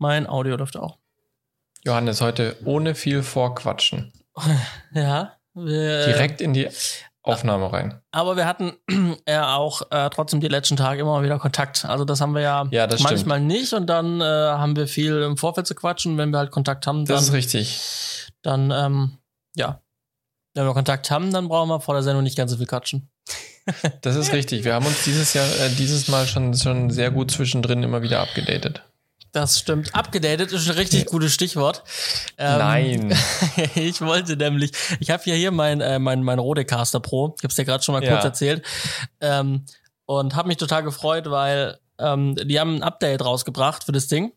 mein Audio läuft auch. Johannes, heute ohne viel Vorquatschen. Ja. Wir, Direkt in die Aufnahme rein. Aber wir hatten ja auch äh, trotzdem die letzten Tage immer mal wieder Kontakt. Also das haben wir ja, Ja, manchmal stimmt. nicht und dann äh, haben wir viel im Vorfeld zu quatschen. Wenn wir halt Kontakt haben, Das ist dann, richtig. dann ähm, ja. Wenn wir Kontakt haben, dann brauchen wir vor der Sendung nicht ganz so viel quatschen. Das ist richtig. Wir haben uns dieses Jahr, äh, dieses Mal schon, schon sehr gut zwischendrin immer wieder abgedatet. Das stimmt. Abgedatet ist ein richtig gutes Stichwort. Ähm, Nein. ich wollte nämlich, ich habe ja hier mein, äh, mein, mein Rodecaster Pro, ich habe es dir gerade schon mal Ja. kurz erzählt, ähm, und habe mich total gefreut, weil ähm, die haben ein Update rausgebracht für das Ding.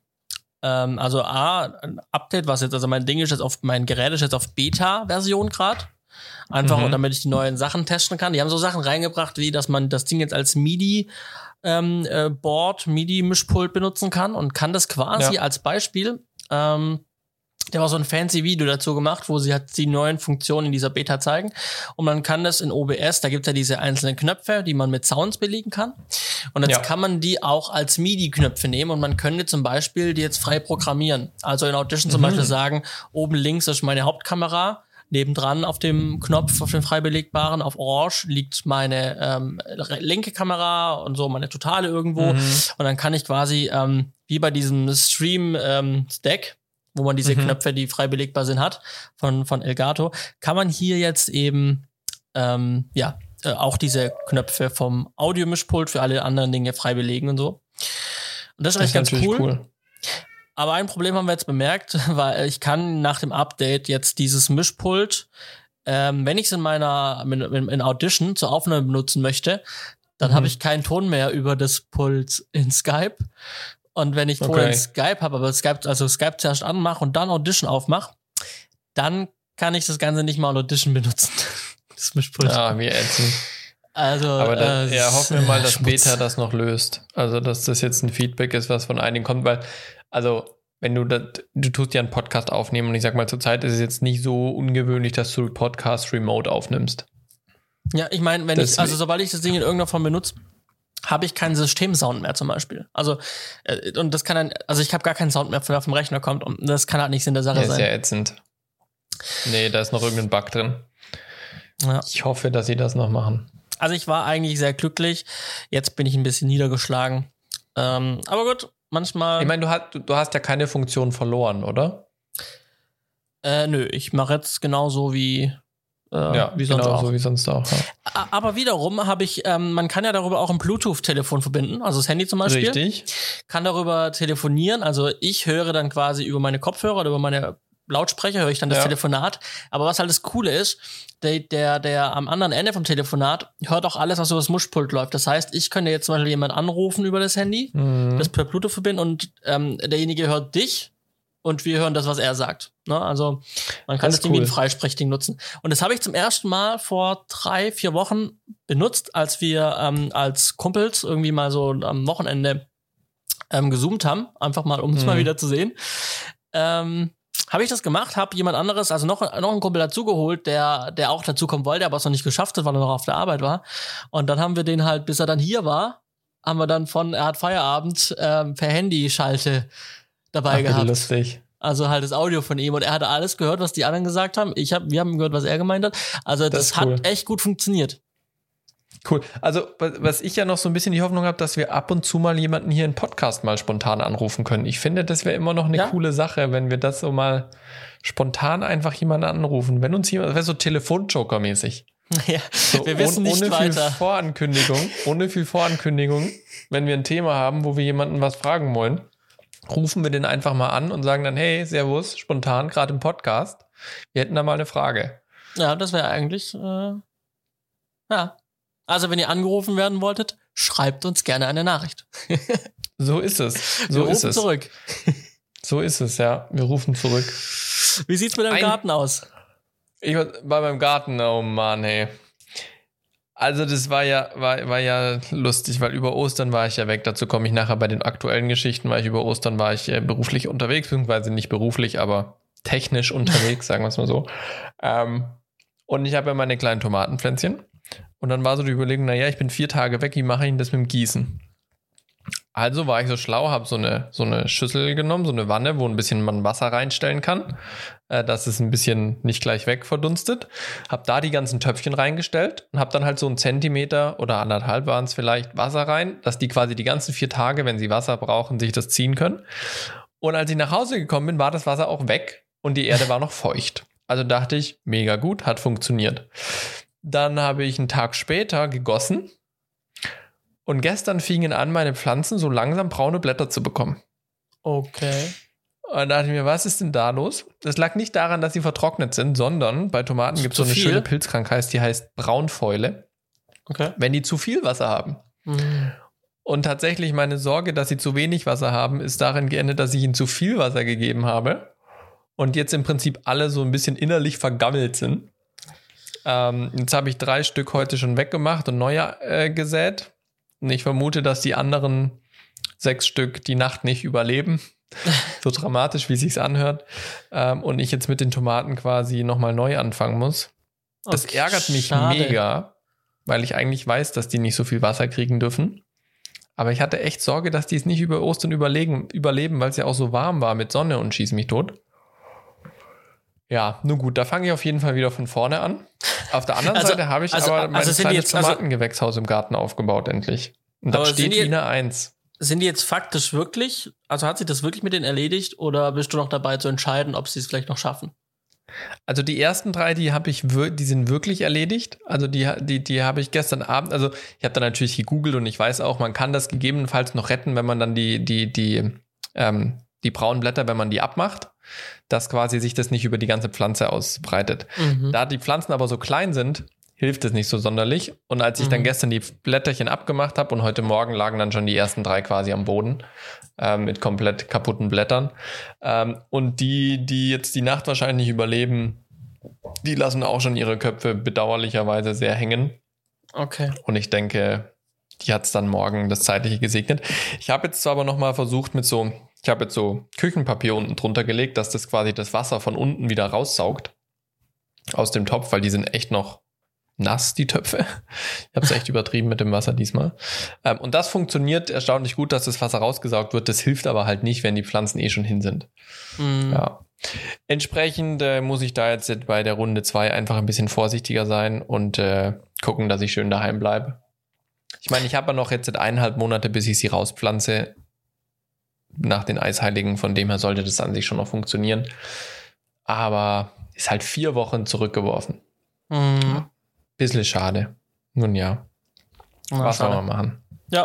Ähm, also A, ein Update, was jetzt, also mein Ding ist jetzt auf, mein Gerät ist jetzt auf Beta-Version gerade. Einfach, Mhm. damit ich die neuen Sachen testen kann. Die haben so Sachen reingebracht, wie dass man das Ding jetzt als MIDI ähm, äh, Board, MIDI-Mischpult benutzen kann und kann das quasi Ja. als Beispiel. Ähm, der war so ein fancy Video dazu gemacht, wo sie halt die neuen Funktionen in dieser Beta zeigen. Und man kann das in OBS, da gibt's ja diese einzelnen Knöpfe, die man mit Sounds belegen kann. Und jetzt Ja. kann man die auch als MIDI-Knöpfe nehmen und man könnte zum Beispiel die jetzt frei programmieren. Also in Audition zum Mhm. Beispiel sagen, oben links ist meine Hauptkamera, nebendran auf dem Knopf, auf dem frei belegbaren, auf Orange liegt meine ähm, linke Kamera und so meine totale irgendwo. Mhm. Und dann kann ich quasi, ähm, wie bei diesem Stream-Stack, wo man diese Mhm. Knöpfe, die frei belegbar sind, hat, von, von Elgato, kann man hier jetzt eben, ähm, ja, äh, auch diese Knöpfe vom Audiomischpult für alle anderen Dinge frei belegen und so. Und das ist Das eigentlich ist ganz cool. cool. Aber ein Problem haben wir jetzt bemerkt, weil ich kann nach dem Update jetzt dieses Mischpult, ähm, wenn ich es in meiner in, in Audition zur Aufnahme benutzen möchte, dann Mhm. habe ich keinen Ton mehr über das Pult in Skype. Und wenn ich Ton Okay. in Skype habe, aber Skype, also Skype zuerst anmache und dann Audition aufmache, dann kann ich das Ganze nicht mal in Audition benutzen. Das Mischpult. Ja, wie ätzend. Also, Aber da, äh, ja, hoffen wir mal, dass Schmutz. Beta das noch löst. Also, dass das jetzt ein Feedback ist, was von einigen kommt, weil, also, wenn du das, du tust ja einen Podcast aufnehmen und ich sag mal, zurzeit ist es jetzt nicht so ungewöhnlich, dass du Podcast remote aufnimmst. Ja, ich meine, wenn ich, Deswegen- also sobald ich das Ding in irgendeiner Form benutze, habe ich keinen Systemsound mehr zum Beispiel. Also, äh, und das kann dann, also ich habe gar keinen Sound mehr, der auf dem Rechner kommt und das kann halt nicht Sinn der Sache Ja, ist sein. ja ätzend. Nee, da ist noch irgendein Bug drin. Ja. Ich hoffe, dass sie das noch machen. Also ich war eigentlich sehr glücklich. Jetzt bin ich ein bisschen niedergeschlagen. Ähm, aber gut, manchmal. Ich meine, du hast, du, hast ja keine Funktion verloren, oder? äh, nö, ich mache jetzt genauso wie, äh, wie sonst genau auch. so wie sonst auch. Ja. Aber wiederum habe ich, ähm, man kann ja darüber auch ein Bluetooth-Telefon verbinden, also das Handy zum Beispiel. Richtig. kann darüber telefonieren. Also ich höre dann quasi über meine Kopfhörer oder über meine Lautsprecher höre ich dann das Ja. Telefonat. Aber was halt das Coole ist, der, der, der am anderen Ende vom Telefonat hört auch alles, was über das Muschpult läuft. Das heißt, ich könnte jetzt zum Beispiel jemand anrufen über das Handy, Mhm. das per Bluetooth verbinden und ähm, derjenige hört dich und wir hören das, was er sagt. Ne? Also man kann Das das, Ding wie ein cool. Freisprechding nutzen. Und das habe ich zum ersten Mal vor drei, vier Wochen benutzt, als wir ähm, als Kumpels irgendwie mal so am Wochenende ähm, gezoomt haben, einfach mal, um es Mhm. mal wieder zu sehen. Ähm, habe ich das gemacht, habe jemand anderes, also noch, noch einen Kumpel dazugeholt, der, der auch dazukommen wollte, aber es noch nicht geschafft hat, weil er noch auf der Arbeit war. Und dann haben wir den halt, bis er dann hier war, haben wir dann von, er hat Feierabend ähm, per Handy-Schalte dabei Ach, gehabt. lustig. Also halt das Audio von ihm und er hatte alles gehört, was die anderen gesagt haben. Ich hab, wir haben gehört, was er gemeint hat. Also das, ist cool. hat echt gut funktioniert. Cool. Also, wa- was ich ja noch so ein bisschen die Hoffnung habe, dass wir ab und zu mal jemanden hier im Podcast mal spontan anrufen können. Ich finde, das wäre immer noch eine Ja. coole Sache, wenn wir das so mal spontan einfach jemanden anrufen. Wenn uns jemand, das wäre so Telefonjoker-mäßig. ja, So wir wissen ohne, nicht ohne weiter. viel Vorankündigung, ohne viel Vorankündigung, wenn wir ein Thema haben, wo wir jemanden was fragen wollen, rufen wir den einfach mal an und sagen dann, hey, Servus, spontan, gerade im Podcast. Wir hätten da mal eine Frage. Ja, das wäre eigentlich, äh, ja. Also wenn ihr angerufen werden wolltet, schreibt uns gerne eine Nachricht. So ist es. Wir So rufen ist es. zurück. So ist es, ja. Wir rufen zurück. Wie sieht's mit deinem Ein- Garten aus? Ich war bei meinem Garten, oh Mann, hey. Also das war ja, war, war ja lustig, weil über Ostern war ich ja weg. Dazu komme ich nachher bei den aktuellen Geschichten, weil ich über Ostern war ich äh, beruflich unterwegs, beziehungsweise nicht beruflich, aber technisch unterwegs, sagen wir es mal so. Ähm, und ich habe ja meine kleinen Tomatenpflänzchen. Und dann war so die Überlegung, naja, ich bin vier Tage weg, wie mache ich denn das mit dem Gießen? Also war ich so schlau, habe so eine, so eine Schüssel genommen, so eine Wanne, wo ein bisschen man Wasser reinstellen kann, äh, dass es ein bisschen nicht gleich weg verdunstet. Habe da die ganzen Töpfchen reingestellt und habe dann halt so einen Zentimeter oder anderthalb waren es vielleicht Wasser rein, dass die quasi die ganzen vier Tage, wenn sie Wasser brauchen, sich das ziehen können. Und als ich nach Hause gekommen bin, war das Wasser auch weg und die Erde war noch feucht. Also dachte ich, mega gut, hat funktioniert. Dann habe ich einen Tag später gegossen und gestern fingen an, meine Pflanzen so langsam braune Blätter zu bekommen. Okay. Und dann dachte ich mir, was ist denn da los? Das lag nicht daran, dass sie vertrocknet sind, sondern bei Tomaten gibt es so eine viel? schöne Pilzkrankheit, die heißt Braunfäule, Okay. wenn die zu viel Wasser haben. Mhm. Und tatsächlich meine Sorge, dass sie zu wenig Wasser haben, ist darin geendet, dass ich ihnen zu viel Wasser gegeben habe und jetzt im Prinzip alle so ein bisschen innerlich vergammelt sind. Ähm, jetzt habe ich drei Stück heute schon weggemacht und neue äh, gesät. Und ich vermute, dass die anderen sechs Stück die Nacht nicht überleben. so dramatisch, wie sich's anhört. Ähm, und ich jetzt mit den Tomaten quasi nochmal neu anfangen muss. Das Okay, ärgert mich schade. mega, weil ich eigentlich weiß, dass die nicht so viel Wasser kriegen dürfen. Aber ich hatte echt Sorge, dass die es nicht über Ostern überlegen, überleben, weil es ja auch so warm war mit Sonne und schieß mich tot. Ja, nun gut, da fange ich auf jeden Fall wieder von vorne an. Auf der anderen Also- Seite habe ich also- aber mein also sind die kleines jetzt- also- Tomatengewächshaus im Garten aufgebaut, endlich. Und sind steht eine Eins. Sind die jetzt faktisch wirklich, also hat sich das wirklich mit denen erledigt oder bist du noch dabei zu entscheiden, ob sie es vielleicht noch schaffen? Also die ersten drei, die habe ich, die sind wirklich erledigt. Also die, die, die habe ich gestern Abend, also ich habe da natürlich gegoogelt und ich weiß auch, man kann das gegebenenfalls noch retten, wenn man dann die, die, die, ähm, die braunen Blätter, wenn man die abmacht, dass quasi sich das nicht über die ganze Pflanze ausbreitet. Mhm. Da die Pflanzen aber so klein sind, hilft es nicht so sonderlich. Und als ich dann Mhm. gestern die Blätterchen abgemacht habe und heute Morgen lagen dann schon die ersten drei quasi am Boden ähm, mit komplett kaputten Blättern. Ähm, und die, die jetzt die Nacht wahrscheinlich überleben, die lassen auch schon ihre Köpfe bedauerlicherweise sehr hängen. Okay. Und ich denke, die hat es dann morgen das Zeitliche gesegnet. Ich habe jetzt zwar aber nochmal versucht mit so, ich habe jetzt so Küchenpapier unten drunter gelegt, dass das quasi das Wasser von unten wieder raussaugt aus dem Topf, weil die sind echt noch nass, die Töpfe. Ich habe es echt übertrieben mit dem Wasser diesmal. Ähm, und das funktioniert erstaunlich gut, dass das Wasser rausgesaugt wird. Das hilft aber halt nicht, wenn die Pflanzen eh schon hin sind. Mhm. Ja. Entsprechend äh, muss ich da jetzt bei der Runde zwei einfach ein bisschen vorsichtiger sein und äh, gucken, dass ich schön daheim bleibe. Ich meine, ich habe ja noch jetzt eineinhalb Monate, bis ich sie rauspflanze. Nach den Eisheiligen, von dem her sollte das an sich schon noch funktionieren. Aber ist halt vier Wochen zurückgeworfen. Mhm. Bisschen schade. Nun ja, Na, was soll schade. man machen? Ja.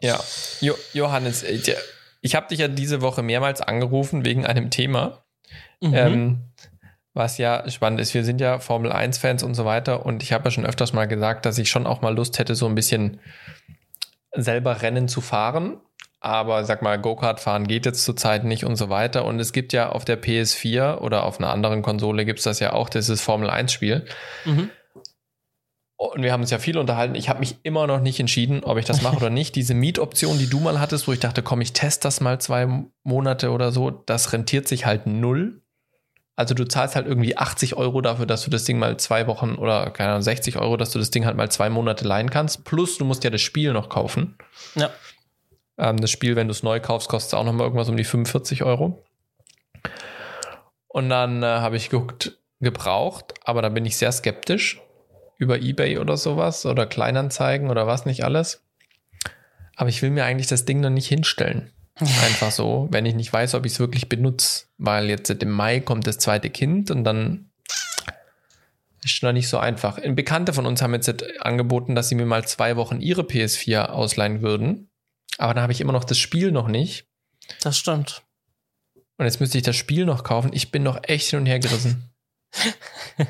Ja, jo Johannes, äh, ich habe dich ja diese Woche mehrmals angerufen wegen einem Thema. Mhm. Ähm, was ja spannend ist, wir sind ja Formel 1-Fans und so weiter und ich habe ja schon öfters mal gesagt, dass ich schon auch mal Lust hätte, so ein bisschen selber Rennen zu fahren. Aber sag mal, Go-Kart fahren geht jetzt zurzeit nicht und so weiter. Und es gibt ja auf der PS4 oder auf einer anderen Konsole gibt es das ja auch, das ist Formel 1-Spiel. Mhm. Und wir haben uns ja viel unterhalten. Ich habe mich immer noch nicht entschieden, ob ich das mache oder nicht. Diese Mietoption, die du mal hattest, wo ich dachte, komm, ich teste das mal zwei Monate oder so, das rentiert sich halt null. Also du zahlst halt irgendwie 80 Euro dafür, dass du das Ding mal zwei Wochen oder keine Ahnung, 60 Euro, dass du das Ding halt mal zwei Monate leihen kannst. Plus du musst ja das Spiel noch kaufen. Ja. Ähm, das Spiel, wenn du es neu kaufst, kostet auch noch mal irgendwas um die 45 Euro. Und dann äh, habe ich geguckt, gebraucht, aber da bin ich sehr skeptisch über Ebay oder sowas oder Kleinanzeigen oder was nicht alles. Aber ich will mir eigentlich das Ding noch nicht hinstellen. Einfach so, wenn ich nicht weiß, ob ich es wirklich benutze. Weil jetzt im Mai kommt das zweite Kind und dann ist noch nicht so einfach. Ein Bekannte von uns haben jetzt angeboten, dass sie mir mal zwei Wochen ihre PS4 ausleihen würden. Aber dann habe ich immer noch das Spiel noch nicht. Das stimmt. Und jetzt müsste ich das Spiel noch kaufen. Ich bin noch echt hin und her gerissen.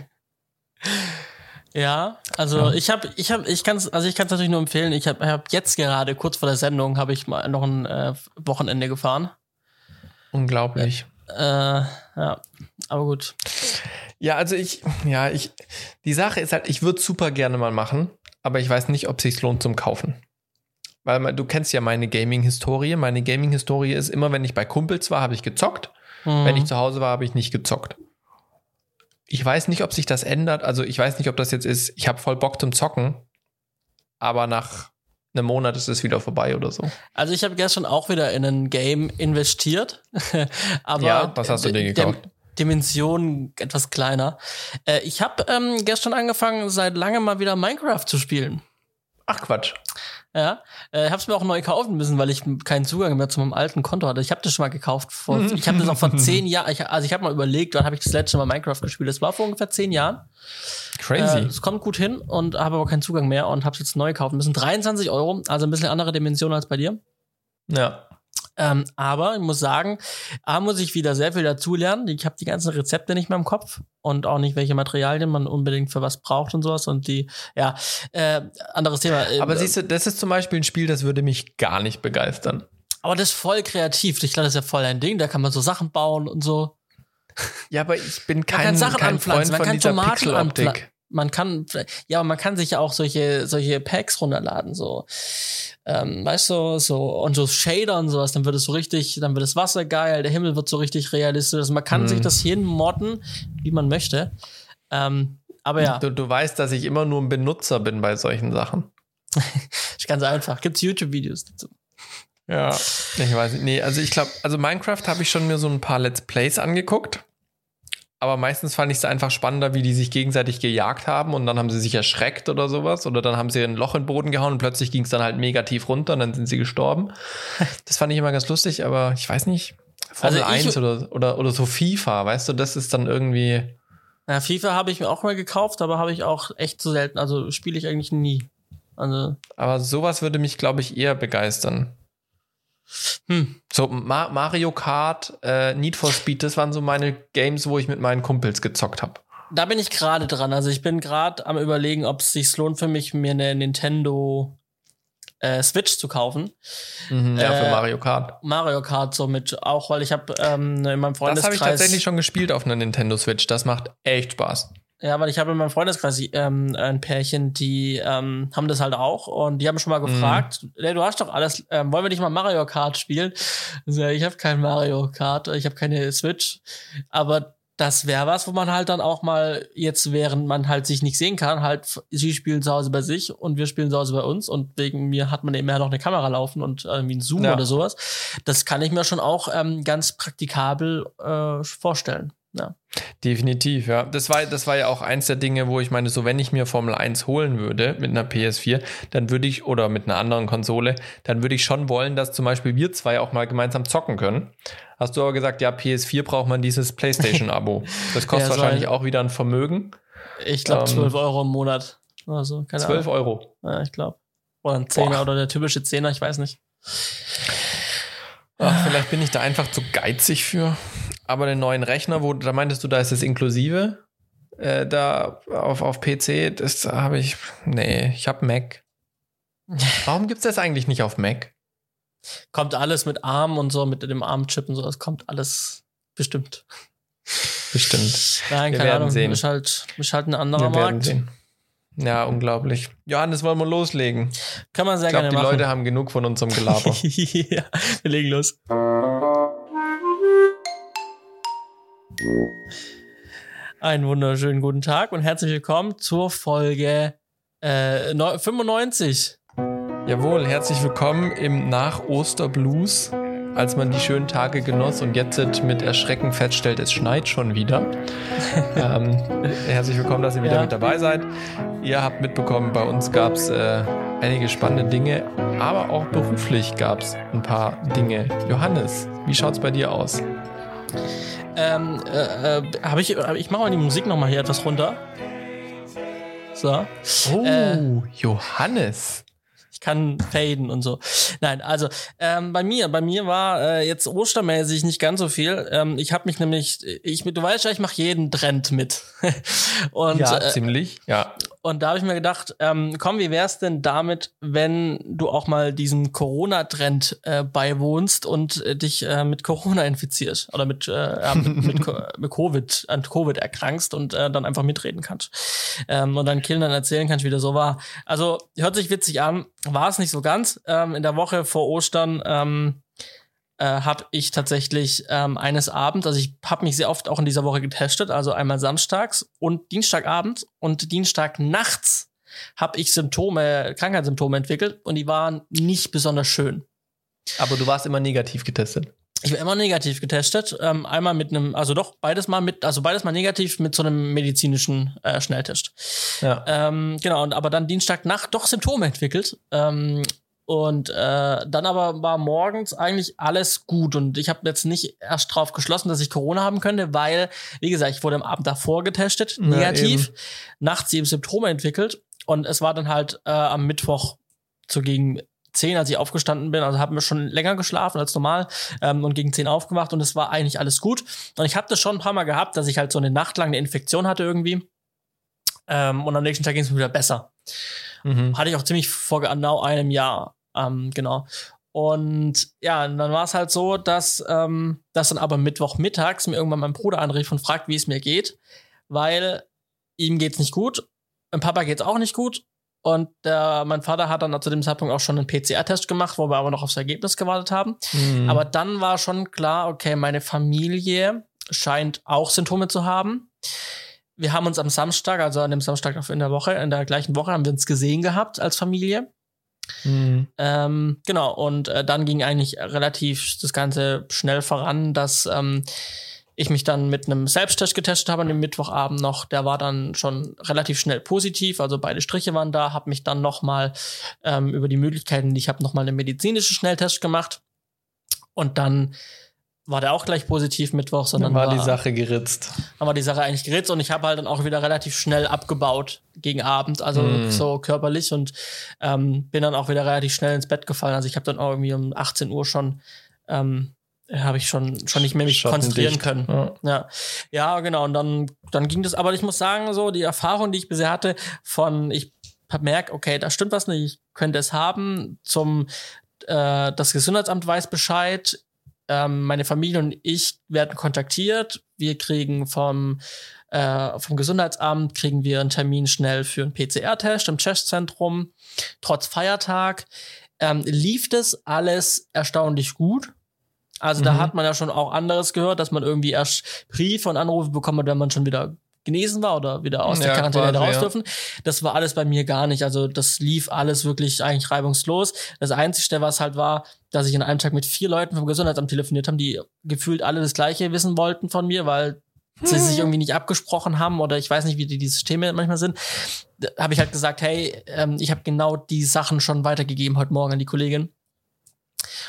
Ja, also Ja. ich habe, ich habe, ich kann es, also ich kann es natürlich nur empfehlen. Ich habe hab jetzt gerade kurz vor der Sendung habe ich mal noch ein äh, Wochenende gefahren. Unglaublich. Äh, ja, aber gut. Ja, also ich, ja, ich, die Sache ist halt, ich würde super gerne mal machen, aber ich weiß nicht, ob es sich lohnt zum Kaufen. Weil man- du kennst ja meine Gaming-Historie. Meine Gaming-Historie ist immer, wenn ich bei Kumpels war, habe ich gezockt. Hm. Wenn ich zu Hause war, habe ich nicht gezockt. Ich weiß nicht, ob sich das ändert. Also ich weiß nicht, ob das jetzt ist, ich habe voll Bock zum Zocken, aber nach einem Monat ist es wieder vorbei oder so. Also ich habe gestern auch wieder in ein Game investiert. aber ja, was hast du dir gekauft? Dimension etwas kleiner. Äh, ich habe ähm, gestern angefangen, seit langem mal wieder Minecraft zu spielen. Ach Quatsch. Ja, äh, habe es mir auch neu kaufen müssen, weil ich keinen Zugang mehr zu meinem alten Konto hatte. Ich habe das schon mal gekauft. Vor, ich habe das auch vor zehn Jahren. Ich, also ich habe mal überlegt, wann habe ich das letzte Mal Minecraft gespielt? Das war vor ungefähr zehn Jahren. Crazy. Es äh, kommt gut hin und habe aber keinen Zugang mehr und habe es jetzt neu kaufen müssen. 23 Euro, also ein bisschen andere Dimension als bei dir. Ja. Ähm, aber ich muss sagen, A muss ich wieder sehr viel dazulernen. Ich habe die ganzen Rezepte nicht mehr im Kopf und auch nicht, welche Materialien man unbedingt für was braucht und sowas. Und die, ja, äh, anderes Thema. Aber siehst du, das ist zum Beispiel ein Spiel, das würde mich gar nicht begeistern. Aber das ist voll kreativ. Ich glaube, das ist ja voll ein Ding. Da kann man so Sachen bauen und so. Ja, aber ich bin kein, man kann Sachen kein anpflanzen, Freund man von kann dieser Tomaten Pixeloptik. Man kann, ja, man kann sich ja auch solche, solche Packs runterladen, so, ähm, weißt du, so, und so Shader und sowas, dann wird es so richtig, dann wird das Wasser geil, der Himmel wird so richtig realistisch. Also man kann Mhm. sich das hinmodden, wie man möchte. Ähm, aber ja, Du, du weißt, dass ich immer nur ein Benutzer bin bei solchen Sachen. ist ganz einfach. Gibt's YouTube-Videos dazu. Ja. Ich weiß nicht. Nee, also ich glaube, also Minecraft habe ich schon mir so ein paar Let's Plays angeguckt. Aber meistens fand ich es einfach spannender, wie die sich gegenseitig gejagt haben und dann haben sie sich erschreckt oder sowas. Oder dann haben sie ein Loch in den Boden gehauen und plötzlich ging es dann halt mega tief runter und dann sind sie gestorben. Das fand ich immer ganz lustig, aber ich weiß nicht. Formel Also ich- 1 oder, oder, oder so FIFA, weißt du, das ist dann irgendwie. Ja, FIFA habe ich mir auch mal gekauft, aber habe ich auch echt zu selten, also spiele ich eigentlich nie. Also, Aber sowas würde mich, glaube ich, eher begeistern. Hm, So Ma Mario Kart, äh, Need for Speed, das waren so meine Games, wo ich mit meinen Kumpels gezockt habe. Da bin ich gerade dran. Also ich bin gerade am überlegen, ob es sich lohnt für mich, mir eine Nintendo äh, Switch zu kaufen. Mhm, ja, für Äh, Mario Kart. Mario Kart somit auch, weil ich habe ähm, in meinem Das habe ich Freundeskreis tatsächlich schon gespielt auf einer Nintendo Switch. Das macht echt Spaß. Ja, weil ich habe in meinem Freundeskreis ähm, ein Pärchen, die ähm, haben das halt auch und die haben schon mal gefragt, nee, du hast doch alles, ähm, wollen wir nicht mal Mario Kart spielen? So, ja, ich habe kein Mario Kart, ich habe keine Switch, aber das wäre was, wo man halt dann auch mal jetzt, während man halt sich nicht sehen kann, halt, sie spielen zu Hause bei sich und wir spielen zu Hause bei uns und wegen mir hat man eben ja noch eine Kamera laufen und irgendwie ein Zoom Ja. oder sowas. Das kann ich mir schon auch ähm, ganz praktikabel äh, vorstellen. Ja. Definitiv, ja. Das war, das war ja auch eins der Dinge, wo ich meine, so wenn ich mir Formel 1 holen würde mit einer PS4, dann würde ich, oder mit einer anderen Konsole, dann würde ich schon wollen, dass zum Beispiel wir zwei auch mal gemeinsam zocken können. Hast du aber gesagt, ja, PS4 braucht man dieses PlayStation-Abo. Das kostet Ja, so wahrscheinlich ein- auch wieder ein Vermögen. Ich glaube Ähm, 12 Euro im Monat. Oder so, keine 12 Ahnung. Euro. Ja, ich glaube. Oder ein Zehner Boah. oder der typische Zehner, ich weiß nicht. Ach, vielleicht bin ich da einfach zu geizig für. Aber den neuen Rechner, wo da meintest du, da ist es inklusive. Äh, da auf, auf PC, das habe ich. Nee, ich habe Mac. Warum gibt's das eigentlich nicht auf Mac? Kommt alles mit ARM und so, mit dem ARM-Chip und so, das kommt alles bestimmt. Bestimmt. Nein, Wir keine werden Ahnung. sehen. Ist halt, ist halt ein anderer Wir werden Markt. sehen. Ja, unglaublich. Johannes, wollen wir loslegen? Kann man sehr Ich glaube, gerne die machen. Leute haben genug von unserem Gelaber. ja, wir legen los. Einen wunderschönen guten Tag und herzlich willkommen zur Folge äh, neu- 95. Jawohl, herzlich willkommen im Nach-Oster-Blues, als man die schönen Tage genoss und jetzt mit Erschrecken feststellt, es schneit schon wieder. ähm, herzlich willkommen, dass ihr wieder Ja. mit dabei seid. Ihr habt mitbekommen, bei uns gab es äh, einige spannende Dinge, aber auch beruflich gab es ein paar Dinge. Johannes, wie schaut's bei dir aus? Ähm, äh, äh, hab ich, hab- ich mache mal die Musik noch mal hier etwas runter. So. Oh, Äh. Johannes. Ich kann faden und so. Nein, also ähm, bei mir, bei mir war äh, jetzt ostermäßig nicht ganz so viel. Ähm, ich habe mich nämlich, ich, du weißt ja, ich mache jeden Trend mit. und ja, äh, ziemlich. Ja. und da habe ich mir gedacht, ähm, komm, wie wär's denn damit, wenn du auch mal diesem Corona-Trend äh, beiwohnst und äh, dich äh, mit Corona infizierst oder mit, äh, mit, mit, mit Covid, an Covid erkrankst und äh, dann einfach mitreden kannst. Ähm, und dann Kindern erzählen kannst, wie das so war. Also, hört sich witzig an, war es nicht so ganz. Ähm, in der Woche vor Ostern ähm, äh, habe ich tatsächlich ähm, eines Abends, also ich habe mich sehr oft auch in dieser Woche getestet, also einmal samstags und Dienstagabend und Dienstag nachts habe ich Symptome, Krankheitssymptome entwickelt und die waren nicht besonders schön. Aber du warst immer negativ getestet. Ich war immer negativ getestet. Ähm, einmal mit einem, also doch beides mal mit, also beides mal negativ mit so einem medizinischen äh, Schnelltest. Ja. Ähm, genau, und aber dann Dienstagnacht doch Symptome entwickelt. Ähm, und äh, dann aber war morgens eigentlich alles gut. Und ich habe jetzt nicht erst drauf geschlossen, dass ich Corona haben könnte, weil, wie gesagt, ich wurde am Abend davor getestet, negativ, ja, nachts eben Symptome entwickelt. Und es war dann halt äh, am Mittwoch so gegen zehn, als ich aufgestanden bin, also haben wir schon länger geschlafen als normal ähm, und gegen zehn aufgewacht und es war eigentlich alles gut. Und ich habe das schon ein paar Mal gehabt, dass ich halt so eine Nacht lang eine Infektion hatte irgendwie. Ähm, und am nächsten Tag ging es mir wieder besser. Mhm. Hatte ich auch ziemlich vor genau einem Jahr. Ähm, genau. Und ja, und dann war es halt so, dass, ähm, dass dann aber Mittwochmittags mir irgendwann mein Bruder anrief und fragt, wie es mir geht, weil ihm geht's nicht gut, mein Papa geht's auch nicht gut und der, mein Vater hat dann zu dem Zeitpunkt auch schon einen PCR-Test gemacht, wo wir aber noch aufs Ergebnis gewartet haben. Mhm. Aber dann war schon klar, okay, meine Familie scheint auch Symptome zu haben. Wir haben uns am Samstag, also an dem Samstag in der Woche, in der gleichen Woche, haben wir uns gesehen gehabt als Familie. Mhm. Ähm, genau, und äh, dann ging eigentlich relativ das Ganze schnell voran, dass ähm, ich mich dann mit einem Selbsttest getestet habe an dem Mittwochabend noch. Der war dann schon relativ schnell positiv, also beide Striche waren da. Habe mich dann noch mal ähm, über die Möglichkeiten, ich habe noch mal einen medizinischen Schnelltest gemacht und dann war der auch gleich positiv Mittwoch, sondern dann war, war die Sache geritzt. Dann war die Sache eigentlich geritzt und ich habe halt dann auch wieder relativ schnell abgebaut gegen Abend, also mm. so körperlich und ähm, bin dann auch wieder relativ schnell ins Bett gefallen. Also ich habe dann auch irgendwie um 18 Uhr schon ähm, habe ich schon schon nicht mehr mich konzentrieren können. Ja. ja. ja, genau. Und dann dann ging das. Aber ich muss sagen, so die Erfahrung, die ich bisher hatte, von ich merke, okay, da stimmt was nicht, ich könnte es haben. Zum äh, das Gesundheitsamt weiß Bescheid ähm, meine Familie und ich werden kontaktiert. Wir kriegen vom, äh, vom Gesundheitsamt kriegen wir einen Termin schnell für einen PCR-Test im Testzentrum. Trotz Feiertag ähm, lief das alles erstaunlich gut. Also mhm. da hat man ja schon auch anderes gehört, dass man irgendwie erst Briefe und Anrufe bekommen hat, wenn man schon wieder genesen war oder wieder aus der Quarantäne quasi, raus ja. dürfen. Das war alles bei mir gar nicht. Also das lief alles wirklich eigentlich reibungslos. Das Einzige, was halt war, dass ich an einem Tag mit vier Leuten vom Gesundheitsamt telefoniert haben, die gefühlt alle das Gleiche wissen wollten von mir, weil sie sich irgendwie nicht abgesprochen haben oder ich weiß nicht, wie die, die Systeme manchmal sind, habe ich halt gesagt, hey, ähm, ich habe genau die Sachen schon weitergegeben heute Morgen an die Kollegin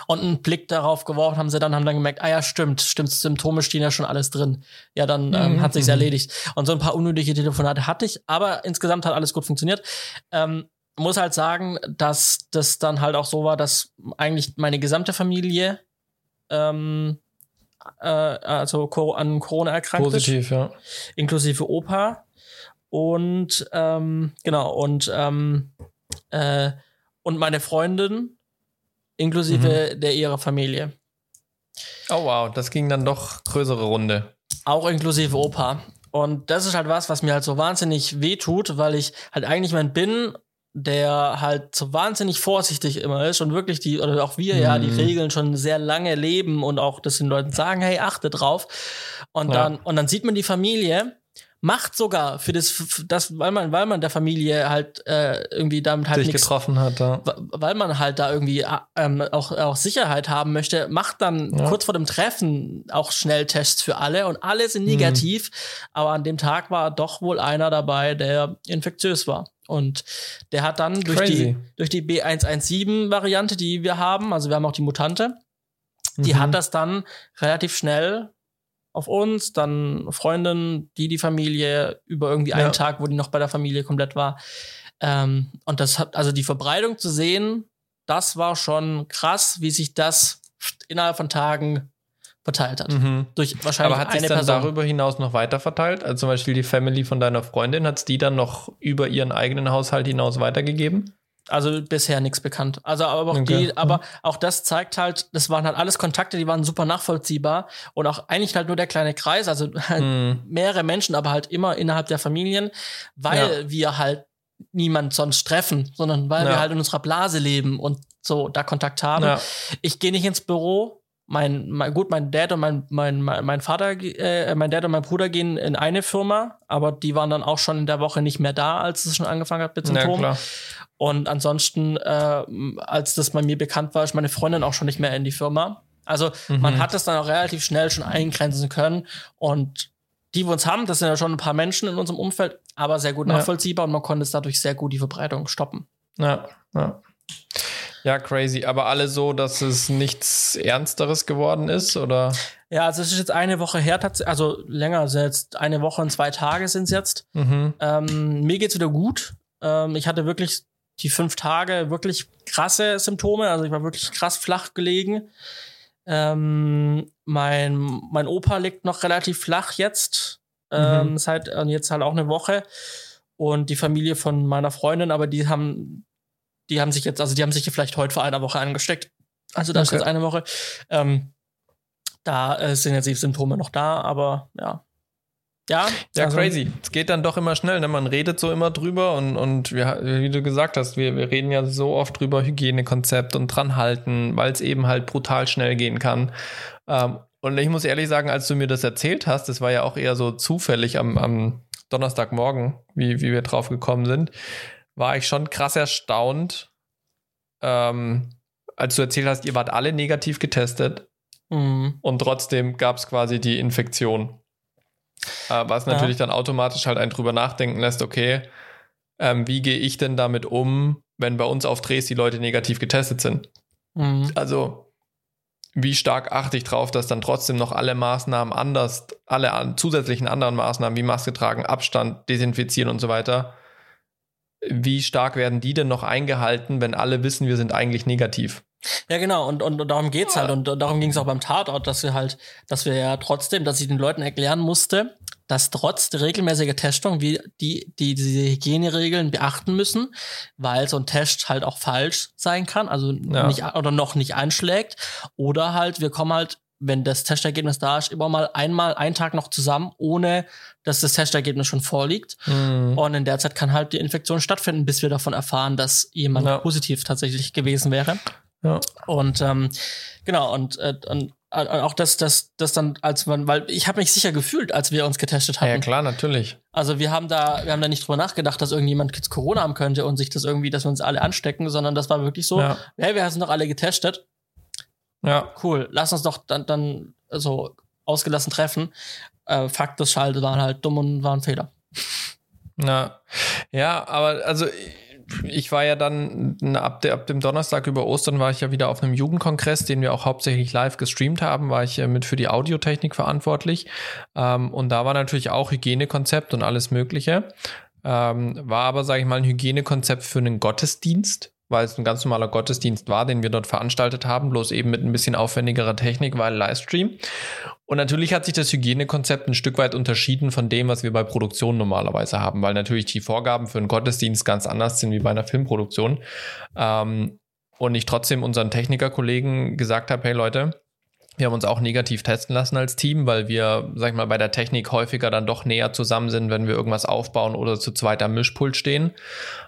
und einen Blick darauf geworfen haben sie dann, haben dann gemerkt, ah ja, stimmt, stimmt, Symptome stehen ja schon alles drin. Ja, dann ähm, mhm. hat sich's mhm. erledigt. Und so ein paar unnötige Telefonate hatte ich, aber insgesamt hat alles gut funktioniert. Ähm, muss halt sagen, dass das dann halt auch so war, dass eigentlich meine gesamte Familie ähm, äh, also an Corona erkrankt Positiv, ist. ja. Inklusive Opa. Und ähm, genau, und ähm, äh, und meine Freundin inklusive mhm. der ihrer Familie. Oh wow, das ging dann doch größere Runde. Auch inklusive Opa. Und das ist halt was, was mir halt so wahnsinnig wehtut, weil ich halt eigentlich jemand bin, der halt so wahnsinnig vorsichtig immer ist und wirklich die, oder auch wir mhm. ja, die mhm. Regeln schon sehr lange leben und auch das den Leuten sagen, hey, achte drauf. Und ja. dann, und dann sieht man die Familie macht sogar für das, das weil man, weil man der Familie halt äh, irgendwie damit halt sich getroffen hat, ja. weil man halt da irgendwie äh, ähm, auch, auch Sicherheit haben möchte, macht dann ja. kurz vor dem Treffen auch Schnelltests für alle und alle sind mhm. negativ, mhm. aber an dem Tag war doch wohl einer dabei, der infektiös war. Und der hat dann durch die, durch die B117-Variante, die wir haben, also wir haben auch die Mutante, die mhm. hat das dann relativ schnell auf uns, dann Freundin, die die Familie, über irgendwie einen Tag, wo die noch bei der Familie komplett war. Ähm, und das hat, also die Verbreitung zu sehen, das war schon krass, wie sich das innerhalb von Tagen verteilt hat. Mhm. Durch wahrscheinlich Aber hat sich dann Person. darüber hinaus noch weiter verteilt? Also zum Beispiel die Family von deiner Freundin, hat es die dann noch über ihren eigenen Haushalt hinaus weitergegeben? Also bisher nichts bekannt. Also aber auch okay. die, aber auch das zeigt halt, das waren halt alles Kontakte, die waren super nachvollziehbar und auch eigentlich halt nur der kleine Kreis, also mm. mehrere Menschen, aber halt immer innerhalb der Familien, weil ja. wir halt niemand sonst treffen, sondern weil ja. wir halt in unserer Blase leben und so da Kontakt haben. Ja. Ich gehe nicht ins Büro, mein, mein gut, mein Dad und mein, mein, mein Vater, äh, mein Dad und mein Bruder gehen in eine Firma, aber die waren dann auch schon in der Woche nicht mehr da, als es schon angefangen hat mit Symptomen. Ja, und ansonsten, äh, als das bei mir bekannt war, ist meine Freundin auch schon nicht mehr in die Firma. Also mhm. man hat es dann auch relativ schnell schon eingrenzen können. Und die wir uns haben, das sind ja schon ein paar Menschen in unserem Umfeld, aber sehr gut nachvollziehbar und man konnte es dadurch sehr gut die Verbreitung stoppen. Ja, ja. Ja, crazy. Aber alle so, dass es nichts Ernsteres geworden ist, oder? Ja, also es ist jetzt eine Woche her, also länger, also jetzt eine Woche und zwei Tage sind es jetzt. Mhm. Ähm, mir geht's wieder gut. Ähm, ich hatte wirklich die fünf Tage wirklich krasse Symptome, also ich war wirklich krass flach gelegen. Ähm, mein, mein Opa liegt noch relativ flach jetzt. Ähm, mhm. seit jetzt halt auch eine Woche. Und die Familie von meiner Freundin, aber die haben, die haben sich jetzt, also die haben sich vielleicht heute vor einer Woche angesteckt. Also das okay. ist jetzt eine Woche. Ähm, da äh, sind jetzt die Symptome noch da, aber ja, ja, ja, also, crazy. Es geht dann doch immer schnell. Ne? Man redet so immer drüber und, und wir, wie du gesagt hast, wir, wir reden ja so oft drüber Hygienekonzept und dran halten, weil es eben halt brutal schnell gehen kann. Ähm, und ich muss ehrlich sagen, als du mir das erzählt hast, das war ja auch eher so zufällig am, am Donnerstagmorgen, wie, wie wir drauf gekommen sind, war ich schon krass erstaunt, ähm, als du erzählt hast, ihr wart alle negativ getestet mhm. und trotzdem gab es quasi die Infektion. Äh, was natürlich ja. dann automatisch halt einen drüber nachdenken lässt, okay, ähm, wie gehe ich denn damit um, wenn bei uns auf Drehs die Leute negativ getestet sind? Mhm. Also, wie stark achte ich drauf, dass dann trotzdem noch alle Maßnahmen anders, alle an, zusätzlichen anderen Maßnahmen wie Maske tragen, Abstand, desinfizieren und so weiter, wie stark werden die denn noch eingehalten, wenn alle wissen, wir sind eigentlich negativ? Ja, genau, und, und, und darum geht's halt. Und, und darum ging es auch beim Tatort, dass wir halt, dass wir ja trotzdem, dass ich den Leuten erklären musste, dass trotz der regelmäßigen Testung wir die, die diese Hygieneregeln beachten müssen, weil so ein Test halt auch falsch sein kann, also ja. nicht oder noch nicht einschlägt. Oder halt, wir kommen halt, wenn das Testergebnis da ist, immer mal einmal einen Tag noch zusammen, ohne dass das Testergebnis schon vorliegt. Mhm. Und in der Zeit kann halt die Infektion stattfinden, bis wir davon erfahren, dass jemand ja. positiv tatsächlich gewesen wäre. Ja. Und ähm, genau, und, äh, und äh, auch das, das, das dann, als man, weil ich habe mich sicher gefühlt, als wir uns getestet hatten. Ja, klar, natürlich. Also wir haben da, wir haben da nicht drüber nachgedacht, dass irgendjemand jetzt Corona haben könnte und sich das irgendwie, dass wir uns alle anstecken, sondern das war wirklich so, ja. hey, wir sind doch alle getestet. Ja. Cool, lass uns doch dann, dann so ausgelassen treffen. Äh, Fakt, das Schalte waren halt dumm und waren Fehler. Ja, ja, aber also ich war ja dann ab, de, ab, dem Donnerstag über Ostern war ich ja wieder auf einem Jugendkongress, den wir auch hauptsächlich live gestreamt haben, war ich mit für die Audiotechnik verantwortlich. Ähm, und da war natürlich auch Hygienekonzept und alles Mögliche. Ähm, war aber, sage ich mal, ein Hygienekonzept für einen Gottesdienst weil es ein ganz normaler Gottesdienst war, den wir dort veranstaltet haben, bloß eben mit ein bisschen aufwendigerer Technik, weil Livestream. Und natürlich hat sich das Hygienekonzept ein Stück weit unterschieden von dem, was wir bei Produktion normalerweise haben, weil natürlich die Vorgaben für einen Gottesdienst ganz anders sind wie bei einer Filmproduktion. Ähm, und ich trotzdem unseren Technikerkollegen gesagt habe, hey Leute, wir haben uns auch negativ testen lassen als Team, weil wir, sag ich mal, bei der Technik häufiger dann doch näher zusammen sind, wenn wir irgendwas aufbauen oder zu zweit am Mischpult stehen.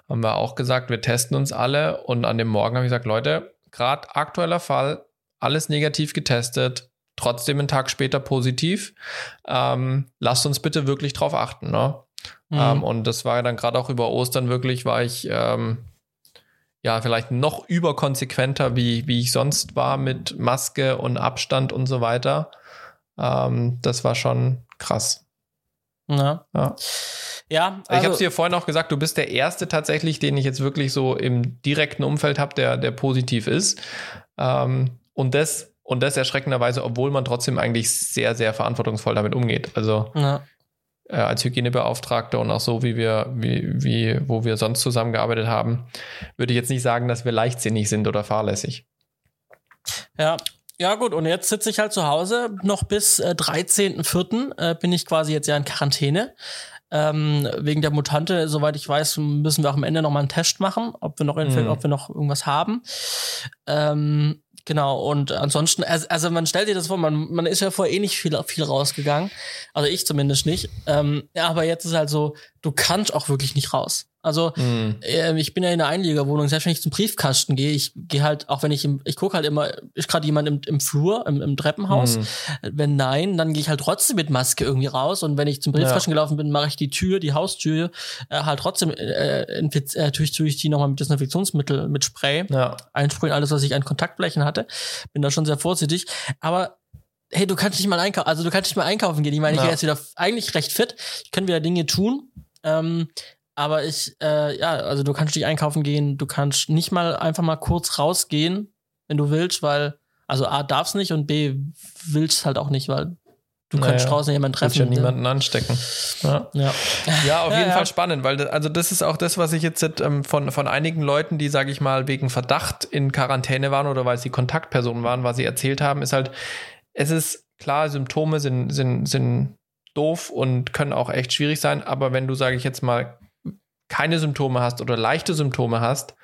Haben wir auch gesagt, wir testen uns alle und an dem Morgen habe ich gesagt, Leute, gerade aktueller Fall, alles negativ getestet, trotzdem einen Tag später positiv. Ähm, lasst uns bitte wirklich drauf achten. Ne? Mhm. Ähm, und das war dann gerade auch über Ostern wirklich, war ich ähm, ja, vielleicht noch überkonsequenter, wie, wie ich sonst war mit Maske und Abstand und so weiter. Ähm, das war schon krass. Ja. ja. Ja, also, ich habe es dir vorhin auch gesagt, du bist der erste tatsächlich, den ich jetzt wirklich so im direkten Umfeld habe, der, der positiv ist. Ähm, und das und das erschreckenderweise, obwohl man trotzdem eigentlich sehr, sehr verantwortungsvoll damit umgeht. Also ja äh, als Hygienebeauftragter und auch so, wie wir, wie, wie, wo wir sonst zusammengearbeitet haben, würde ich jetzt nicht sagen, dass wir leichtsinnig sind oder fahrlässig. Ja, ja, gut, und jetzt sitze ich halt zu Hause. Noch bis äh, 13.04. Äh, bin ich quasi jetzt ja in Quarantäne. Ähm, wegen der Mutante, soweit ich weiß, müssen wir auch am Ende noch mal einen Test machen, ob wir noch, mhm. ob wir noch irgendwas haben. Ähm, Genau, und ansonsten, also man stellt dir das vor, man, man ist ja vorher eh nicht viel, viel rausgegangen. Also ich zumindest nicht. Ähm, ja, aber jetzt ist halt so, du kannst auch wirklich nicht raus. Also Hm. äh, ich bin ja in einer Einliegerwohnung, selbst wenn ich zum Briefkasten gehe, ich gehe halt, auch wenn ich im, ich gucke halt immer, ist gerade jemand im, im Flur, im, im Treppenhaus. Hm. Wenn nein, dann gehe ich halt trotzdem mit Maske irgendwie raus. Und wenn ich zum Briefkasten gelaufen bin, mache ich die Tür, die Haustür, äh, halt trotzdem äh, infiz- äh, tue ich, tue ich die nochmal mit Desinfektionsmittel, mit Spray Ja. einsprühen, alles, was ich an Kontaktflächen hatte. Bin da schon sehr vorsichtig. Aber hey, du kannst nicht mal einkaufen, also du kannst nicht mal einkaufen gehen. Ich meine, ich Ja. bin jetzt wieder eigentlich recht fit. Ich kann wieder Dinge tun. Ähm, aber ich, äh, ja, also du kannst nicht einkaufen gehen, du kannst nicht mal einfach mal kurz rausgehen, wenn du willst, weil, also A, darfst nicht und B, willst halt auch nicht, weil du Naja, kannst draußen jemanden treffen. ja niemanden anstecken. Ja. Ja. Ja, auf Ja, jeden. Fall spannend, weil also das ist auch das, was ich jetzt ähm, von, von einigen Leuten, die, sage ich mal, wegen Verdacht in Quarantäne waren oder weil sie Kontaktpersonen waren, was sie erzählt haben, ist halt, es ist klar, Symptome sind, sind, sind doof und können auch echt schwierig sein, aber wenn du, sage ich jetzt mal, keine Symptome hast oder leichte Symptome hast,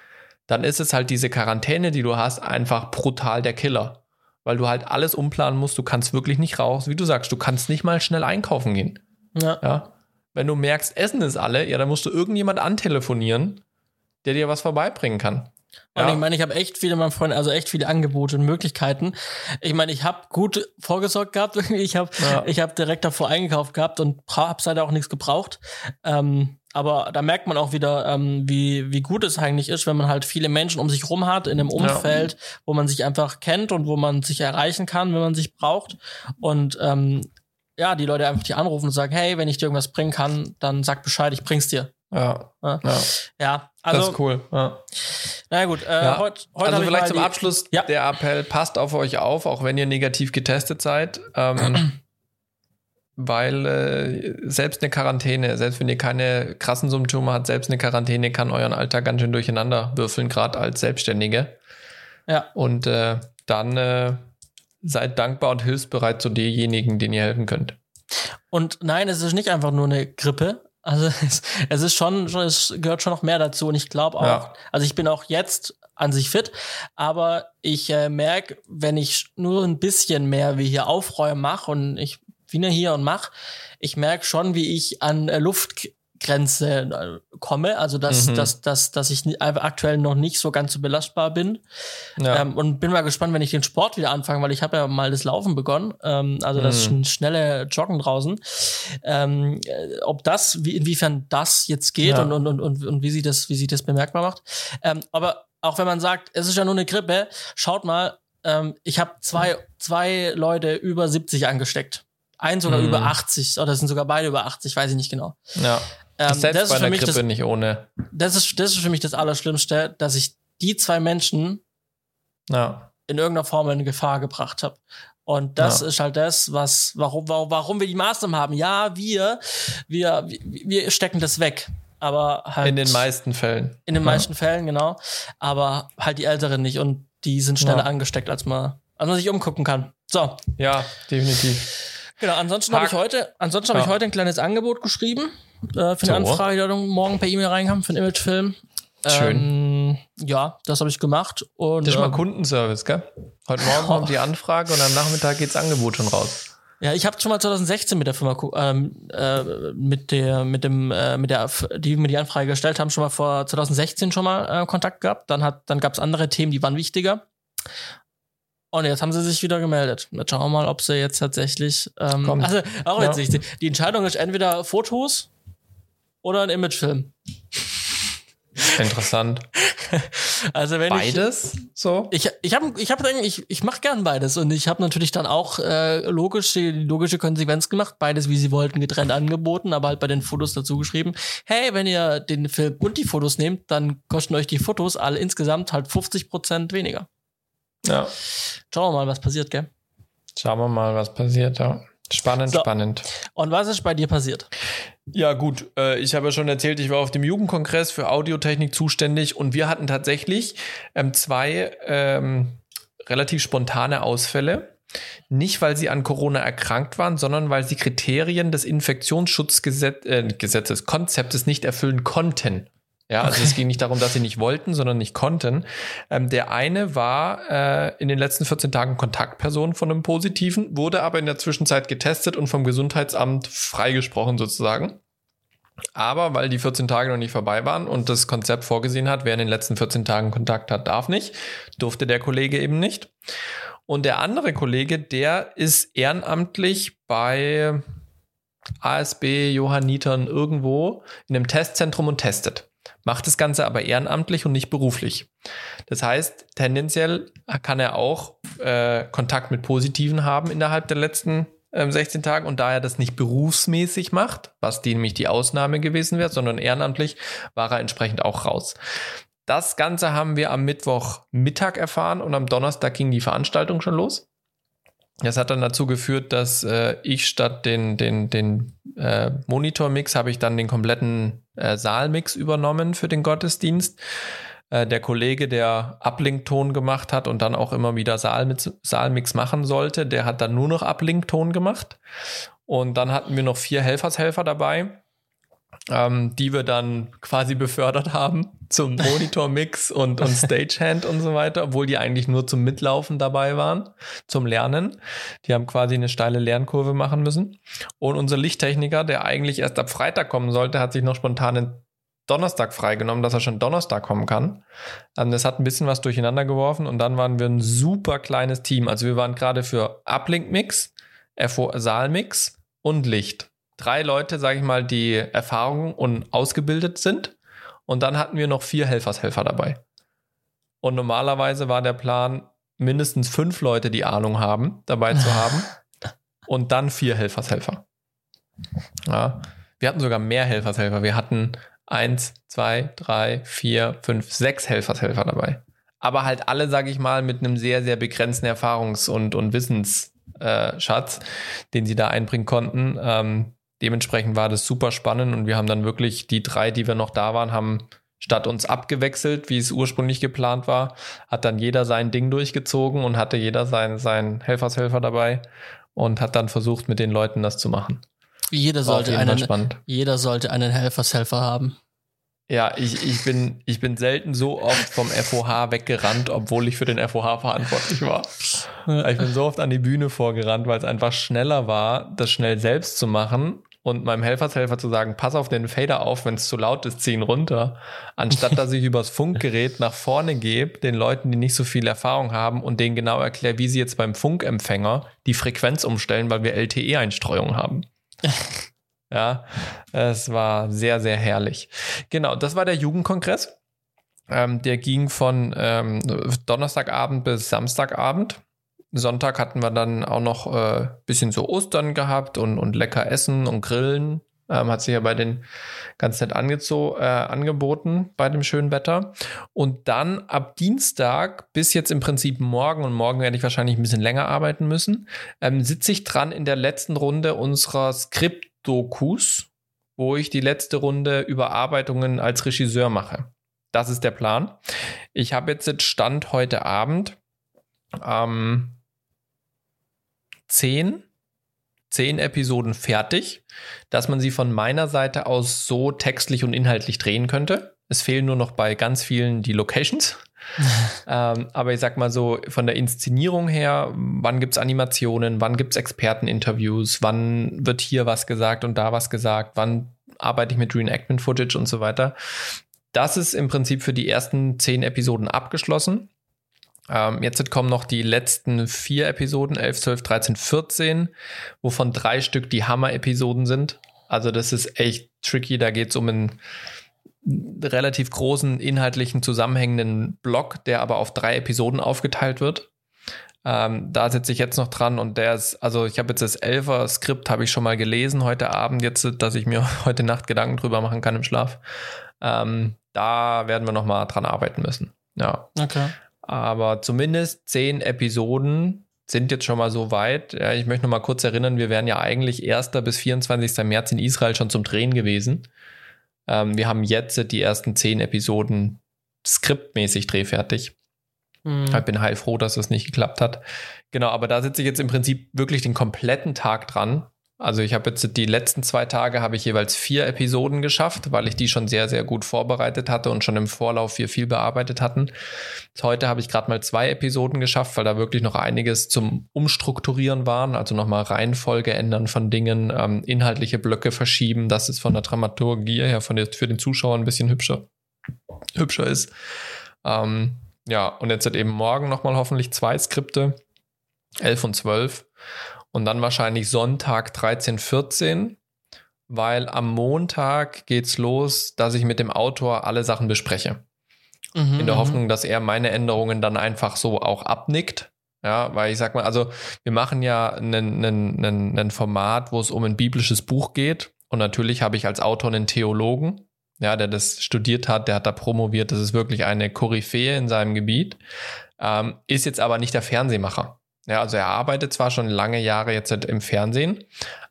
dann ist es halt diese Quarantäne, die du hast, einfach brutal der Killer. Weil du halt alles umplanen musst, du kannst wirklich nicht raus. Wie du sagst, du kannst nicht mal schnell einkaufen gehen. ja. Ja. Wenn du merkst, Essen ist alle, ja, dann musst du irgendjemand antelefonieren, der dir was vorbeibringen kann. Und Ja. ich meine, ich habe echt viele, mein Freund, also echt viele Angebote und Möglichkeiten. Ich meine, ich habe gut vorgesorgt gehabt. Ich habe Ja. ich hab direkt davor eingekauft gehabt und habe leider auch nichts gebraucht. Ähm, aber da merkt man auch wieder, ähm, wie, wie gut es eigentlich ist, wenn man halt viele Menschen um sich rum hat, in einem Umfeld, wo man sich einfach kennt und wo man sich erreichen kann, wenn man sich braucht. Und ähm, ja, die Leute einfach die anrufen und sagen, hey, wenn ich dir irgendwas bringen kann, dann sag Bescheid, ich bring's dir. Ja, Ja, ja ja das also, ist cool. Ja. na gut, äh, Ja. heute heute Also vielleicht zum Abschluss Ja. der Appell, passt auf euch auf, auch wenn ihr negativ getestet seid. Ähm, weil äh, selbst eine Quarantäne, selbst wenn ihr keine krassen Symptome habt, selbst eine Quarantäne kann euren Alltag ganz schön durcheinander würfeln, gerade als Selbstständige. Ja. Und äh, dann äh, seid dankbar und hilfsbereit zu denjenigen, denen ihr helfen könnt. Und nein, es ist nicht einfach nur eine Grippe. Also es, es ist schon, schon, es gehört schon noch mehr dazu. Und ich glaube auch, Ja. also ich bin auch jetzt an sich fit, aber ich äh, merke, wenn ich nur ein bisschen mehr wie hier aufräumen mache und ich ja hier und mache, ich merke schon, wie ich an äh, Luftgrenze äh, komme. Also dass, Mhm. dass, dass, dass ich aktuell noch nicht so ganz so belastbar bin. Ja. Ähm, und bin mal gespannt, wenn ich den Sport wieder anfange, weil ich habe ja mal das Laufen begonnen, ähm, also das Mhm. sch- schnelle Joggen draußen. Ähm, äh, ob das, wie, inwiefern das jetzt geht Ja. und, und, und, und, und wie sich das, wie sich das bemerkbar macht. Ähm, aber auch wenn man sagt, es ist ja nur eine Grippe, schaut mal, ähm, ich habe zwei, zwei Leute über 70 angesteckt. Ein sogar Mhm. über 80, oder es sind sogar beide über 80, weiß ich nicht genau. ja. Ähm, Selbst das, bei ist für mich Grippe das, nicht ohne. das, ist, das ist für mich das Allerschlimmste, dass ich die zwei Menschen Ja. in irgendeiner Form in Gefahr gebracht habe. Und das Ja. ist halt das, was, warum, warum, warum wir die Maßnahmen haben. Ja, wir, wir, wir, stecken das weg. Aber halt. In den meisten Fällen. In den Ja. meisten Fällen, genau. Aber halt die Älteren nicht. Und die sind schneller angesteckt, als man, als man sich umgucken kann. So, Ja, definitiv. Genau. Ansonsten habe ich heute, ansonsten habe Ja. ich heute ein kleines Angebot geschrieben, äh, für So. eine Anfrage, die heute morgen per E-Mail reinkam, für einen Imagefilm. Schön. Ähm, ja, das habe ich gemacht. Und, Das ist mal ähm, Kundenservice, gell? Heute Morgen kommt die Anfrage und am Nachmittag geht's Angebot schon raus. Ja, ich habe schon mal 2016 mit der Firma, ähm, äh, mit der, mit dem, äh, mit der, die mir die Anfrage gestellt haben, schon mal vor 2016 schon mal äh, Kontakt gehabt. Dann hat, dann gab es andere Themen, die waren wichtiger. Und jetzt haben sie sich wieder gemeldet. Jetzt schauen wir mal, ob sie jetzt tatsächlich. Ähm, Kommt. also auch Ja. witzig. Die, die Entscheidung ist entweder Fotos oder ein Imagefilm. Interessant. Also wenn ich Beides? So? Ich, ich habe ich hab eigentlich, ich, ich mache gern beides und ich habe natürlich dann auch äh, logisch die logische Konsequenz gemacht, beides wie sie wollten getrennt angeboten, aber halt bei den Fotos dazu geschrieben, hey, wenn ihr den Film und die Fotos nehmt, dann kosten euch die Fotos alle insgesamt halt 50 Prozent weniger. Ja. Schauen wir mal, was passiert, gell? Schauen wir mal, was passiert, ja. Spannend, So. spannend. Und was ist bei dir passiert? Ja, gut. Äh, ich habe ja schon erzählt, ich war auf dem Jugendkongress für Audiotechnik zuständig und wir hatten tatsächlich ähm, zwei ähm, relativ spontane Ausfälle. Nicht, weil sie an Corona erkrankt waren, sondern weil sie Kriterien des Infektionsschutzgesetzes, äh, Konzeptes nicht erfüllen konnten. Ja, also es ging nicht darum, dass sie nicht wollten, sondern nicht konnten. Ähm, der eine war äh, in den letzten 14 Tagen Kontaktperson von einem Positiven, wurde aber in der Zwischenzeit getestet und vom Gesundheitsamt freigesprochen sozusagen. Aber weil die 14 Tage noch nicht vorbei waren und das Konzept vorgesehen hat, wer in den letzten 14 Tagen Kontakt hat, darf nicht, durfte der Kollege eben nicht. Und der andere Kollege, der ist ehrenamtlich bei ASB Johannitern irgendwo in einem Testzentrum und testet. Macht das Ganze aber ehrenamtlich und nicht beruflich. Das heißt, tendenziell kann er auch äh, Kontakt mit Positiven haben innerhalb der letzten 16 ähm, Tagen und da er das nicht berufsmäßig macht, was die nämlich die Ausnahme gewesen wäre, sondern ehrenamtlich, war er entsprechend auch raus. Das Ganze haben wir am Mittwochmittag erfahren und am Donnerstag ging die Veranstaltung schon los. Das hat dann dazu geführt, dass äh, ich statt den, den, den äh, Monitor-Mix habe ich dann den kompletten äh, Saalmix übernommen für den Gottesdienst. Äh, der Kollege, der Uplink-Ton gemacht hat und dann auch immer wieder Saalmix, Saalmix machen sollte, der hat dann nur noch Uplink-Ton gemacht. Und dann hatten wir noch vier Helfershelfer dabei, ähm, die wir dann quasi befördert haben zum Monitor-Mix und, und Stagehand und so weiter, obwohl die eigentlich nur zum Mitlaufen dabei waren, zum Lernen. Die haben quasi eine steile Lernkurve machen müssen. Und unser Lichttechniker, der eigentlich erst ab Freitag kommen sollte, hat sich noch spontan einen Donnerstag freigenommen, dass er schon Donnerstag kommen kann. Ähm, das hat ein bisschen was durcheinander geworfen und dann waren wir ein super kleines Team. Also wir waren gerade für Uplink-Mix, Saalmix und Licht. Drei Leute, sage ich mal, die Erfahrung und ausgebildet sind. Und dann hatten wir noch vier Helfershelfer dabei. Und normalerweise war der Plan, mindestens fünf Leute, die Ahnung haben, dabei zu haben. und dann vier Helfershelfer. Ja. Wir hatten sogar mehr Helfershelfer. Wir hatten eins, zwei, drei, vier, fünf, sechs Helfershelfer dabei. Aber halt alle, sage ich mal, mit einem sehr, sehr begrenzten Erfahrungs- und, und Wissensschatz, äh, den sie da einbringen konnten. Ähm, dementsprechend war das super spannend und wir haben dann wirklich die drei, die wir noch da waren, haben statt uns abgewechselt, wie es ursprünglich geplant war, hat dann jeder sein Ding durchgezogen und hatte jeder sein, sein Helfershelfer dabei und hat dann versucht, mit den Leuten das zu machen. Jeder sollte, einen, jeder sollte einen Helfershelfer haben. Ja, ich, ich, bin, ich bin selten so oft vom FOH weggerannt, obwohl ich für den FOH verantwortlich war. Ich bin so oft an die Bühne vorgerannt, weil es einfach schneller war, das schnell selbst zu machen und meinem Helfershelfer zu sagen, pass auf den Fader auf, wenn es zu laut ist, zieh ihn runter, anstatt dass ich übers Funkgerät nach vorne gebe, den Leuten, die nicht so viel Erfahrung haben und denen genau erkläre, wie sie jetzt beim Funkempfänger die Frequenz umstellen, weil wir LTE-Einstreuung haben. ja, es war sehr, sehr herrlich. Genau, das war der Jugendkongress. Ähm, der ging von ähm, Donnerstagabend bis Samstagabend. Sonntag hatten wir dann auch noch äh, bisschen so Ostern gehabt und, und lecker essen und grillen. Ähm, hat sich ja bei den ganz nett äh, angeboten bei dem schönen Wetter. Und dann ab Dienstag bis jetzt im Prinzip morgen, und morgen werde ich wahrscheinlich ein bisschen länger arbeiten müssen, ähm, sitze ich dran in der letzten Runde unserer Skript-Dokus, wo ich die letzte Runde Überarbeitungen als Regisseur mache. Das ist der Plan. Ich habe jetzt Stand heute Abend ähm, zehn zehn Episoden fertig, dass man sie von meiner Seite aus so textlich und inhaltlich drehen könnte. Es fehlen nur noch bei ganz vielen die Locations. ähm, aber ich sag mal so, von der Inszenierung her, wann gibt's Animationen, wann gibt's Experteninterviews, wann wird hier was gesagt und da was gesagt, wann arbeite ich mit Reenactment-Footage und so weiter. Das ist im Prinzip für die ersten zehn Episoden abgeschlossen. Ähm, jetzt kommen noch die letzten vier Episoden, 11, 12, 13, 14, wovon drei Stück die Hammer-Episoden sind. Also das ist echt tricky. Da geht es um einen relativ großen inhaltlichen zusammenhängenden Block, der aber auf drei Episoden aufgeteilt wird. Ähm, da sitze ich jetzt noch dran und der ist, also ich habe jetzt das Elfer-Skript, habe ich schon mal gelesen heute Abend, jetzt, dass ich mir heute Nacht Gedanken drüber machen kann im Schlaf. Ähm, da werden wir noch mal dran arbeiten müssen. Ja. Okay. Aber zumindest zehn Episoden sind jetzt schon mal so weit. Ja, ich möchte noch mal kurz erinnern, wir wären ja eigentlich 1. bis 24. März in Israel schon zum Drehen gewesen. Ähm, wir haben jetzt die ersten zehn Episoden skriptmäßig drehfertig. Mhm. Ich bin heilfroh, dass das nicht geklappt hat. Genau, aber da sitze ich jetzt im Prinzip wirklich den kompletten Tag dran Also ich habe jetzt die letzten zwei Tage habe ich jeweils vier Episoden geschafft, weil ich die schon sehr, sehr gut vorbereitet hatte und schon im Vorlauf wir viel bearbeitet hatten. Heute habe ich gerade mal zwei Episoden geschafft, weil da wirklich noch einiges zum Umstrukturieren waren, also nochmal Reihenfolge ändern von Dingen, ähm, inhaltliche Blöcke verschieben, dass es von der Dramaturgie her von der, für den Zuschauer ein bisschen hübscher, hübscher ist. Ähm, ja, und jetzt sind eben morgen nochmal hoffentlich zwei Skripte, 11 und 12 und dann wahrscheinlich Sonntag 13, 14, weil am Montag geht's los, dass ich mit dem Autor alle Sachen bespreche. Mhm, in der mhm. Hoffnung, dass er meine Änderungen dann einfach so auch abnickt. Ja, weil ich sag mal, also wir machen ja ein Format, wo es um ein biblisches Buch geht. Und natürlich habe ich als Autor einen Theologen, ja, der das studiert hat, der hat da promoviert. Das ist wirklich eine Koryphäe in seinem Gebiet. Ähm, ist jetzt aber nicht der Fernsehmacher. Ja, also er arbeitet zwar schon lange Jahre jetzt im Fernsehen,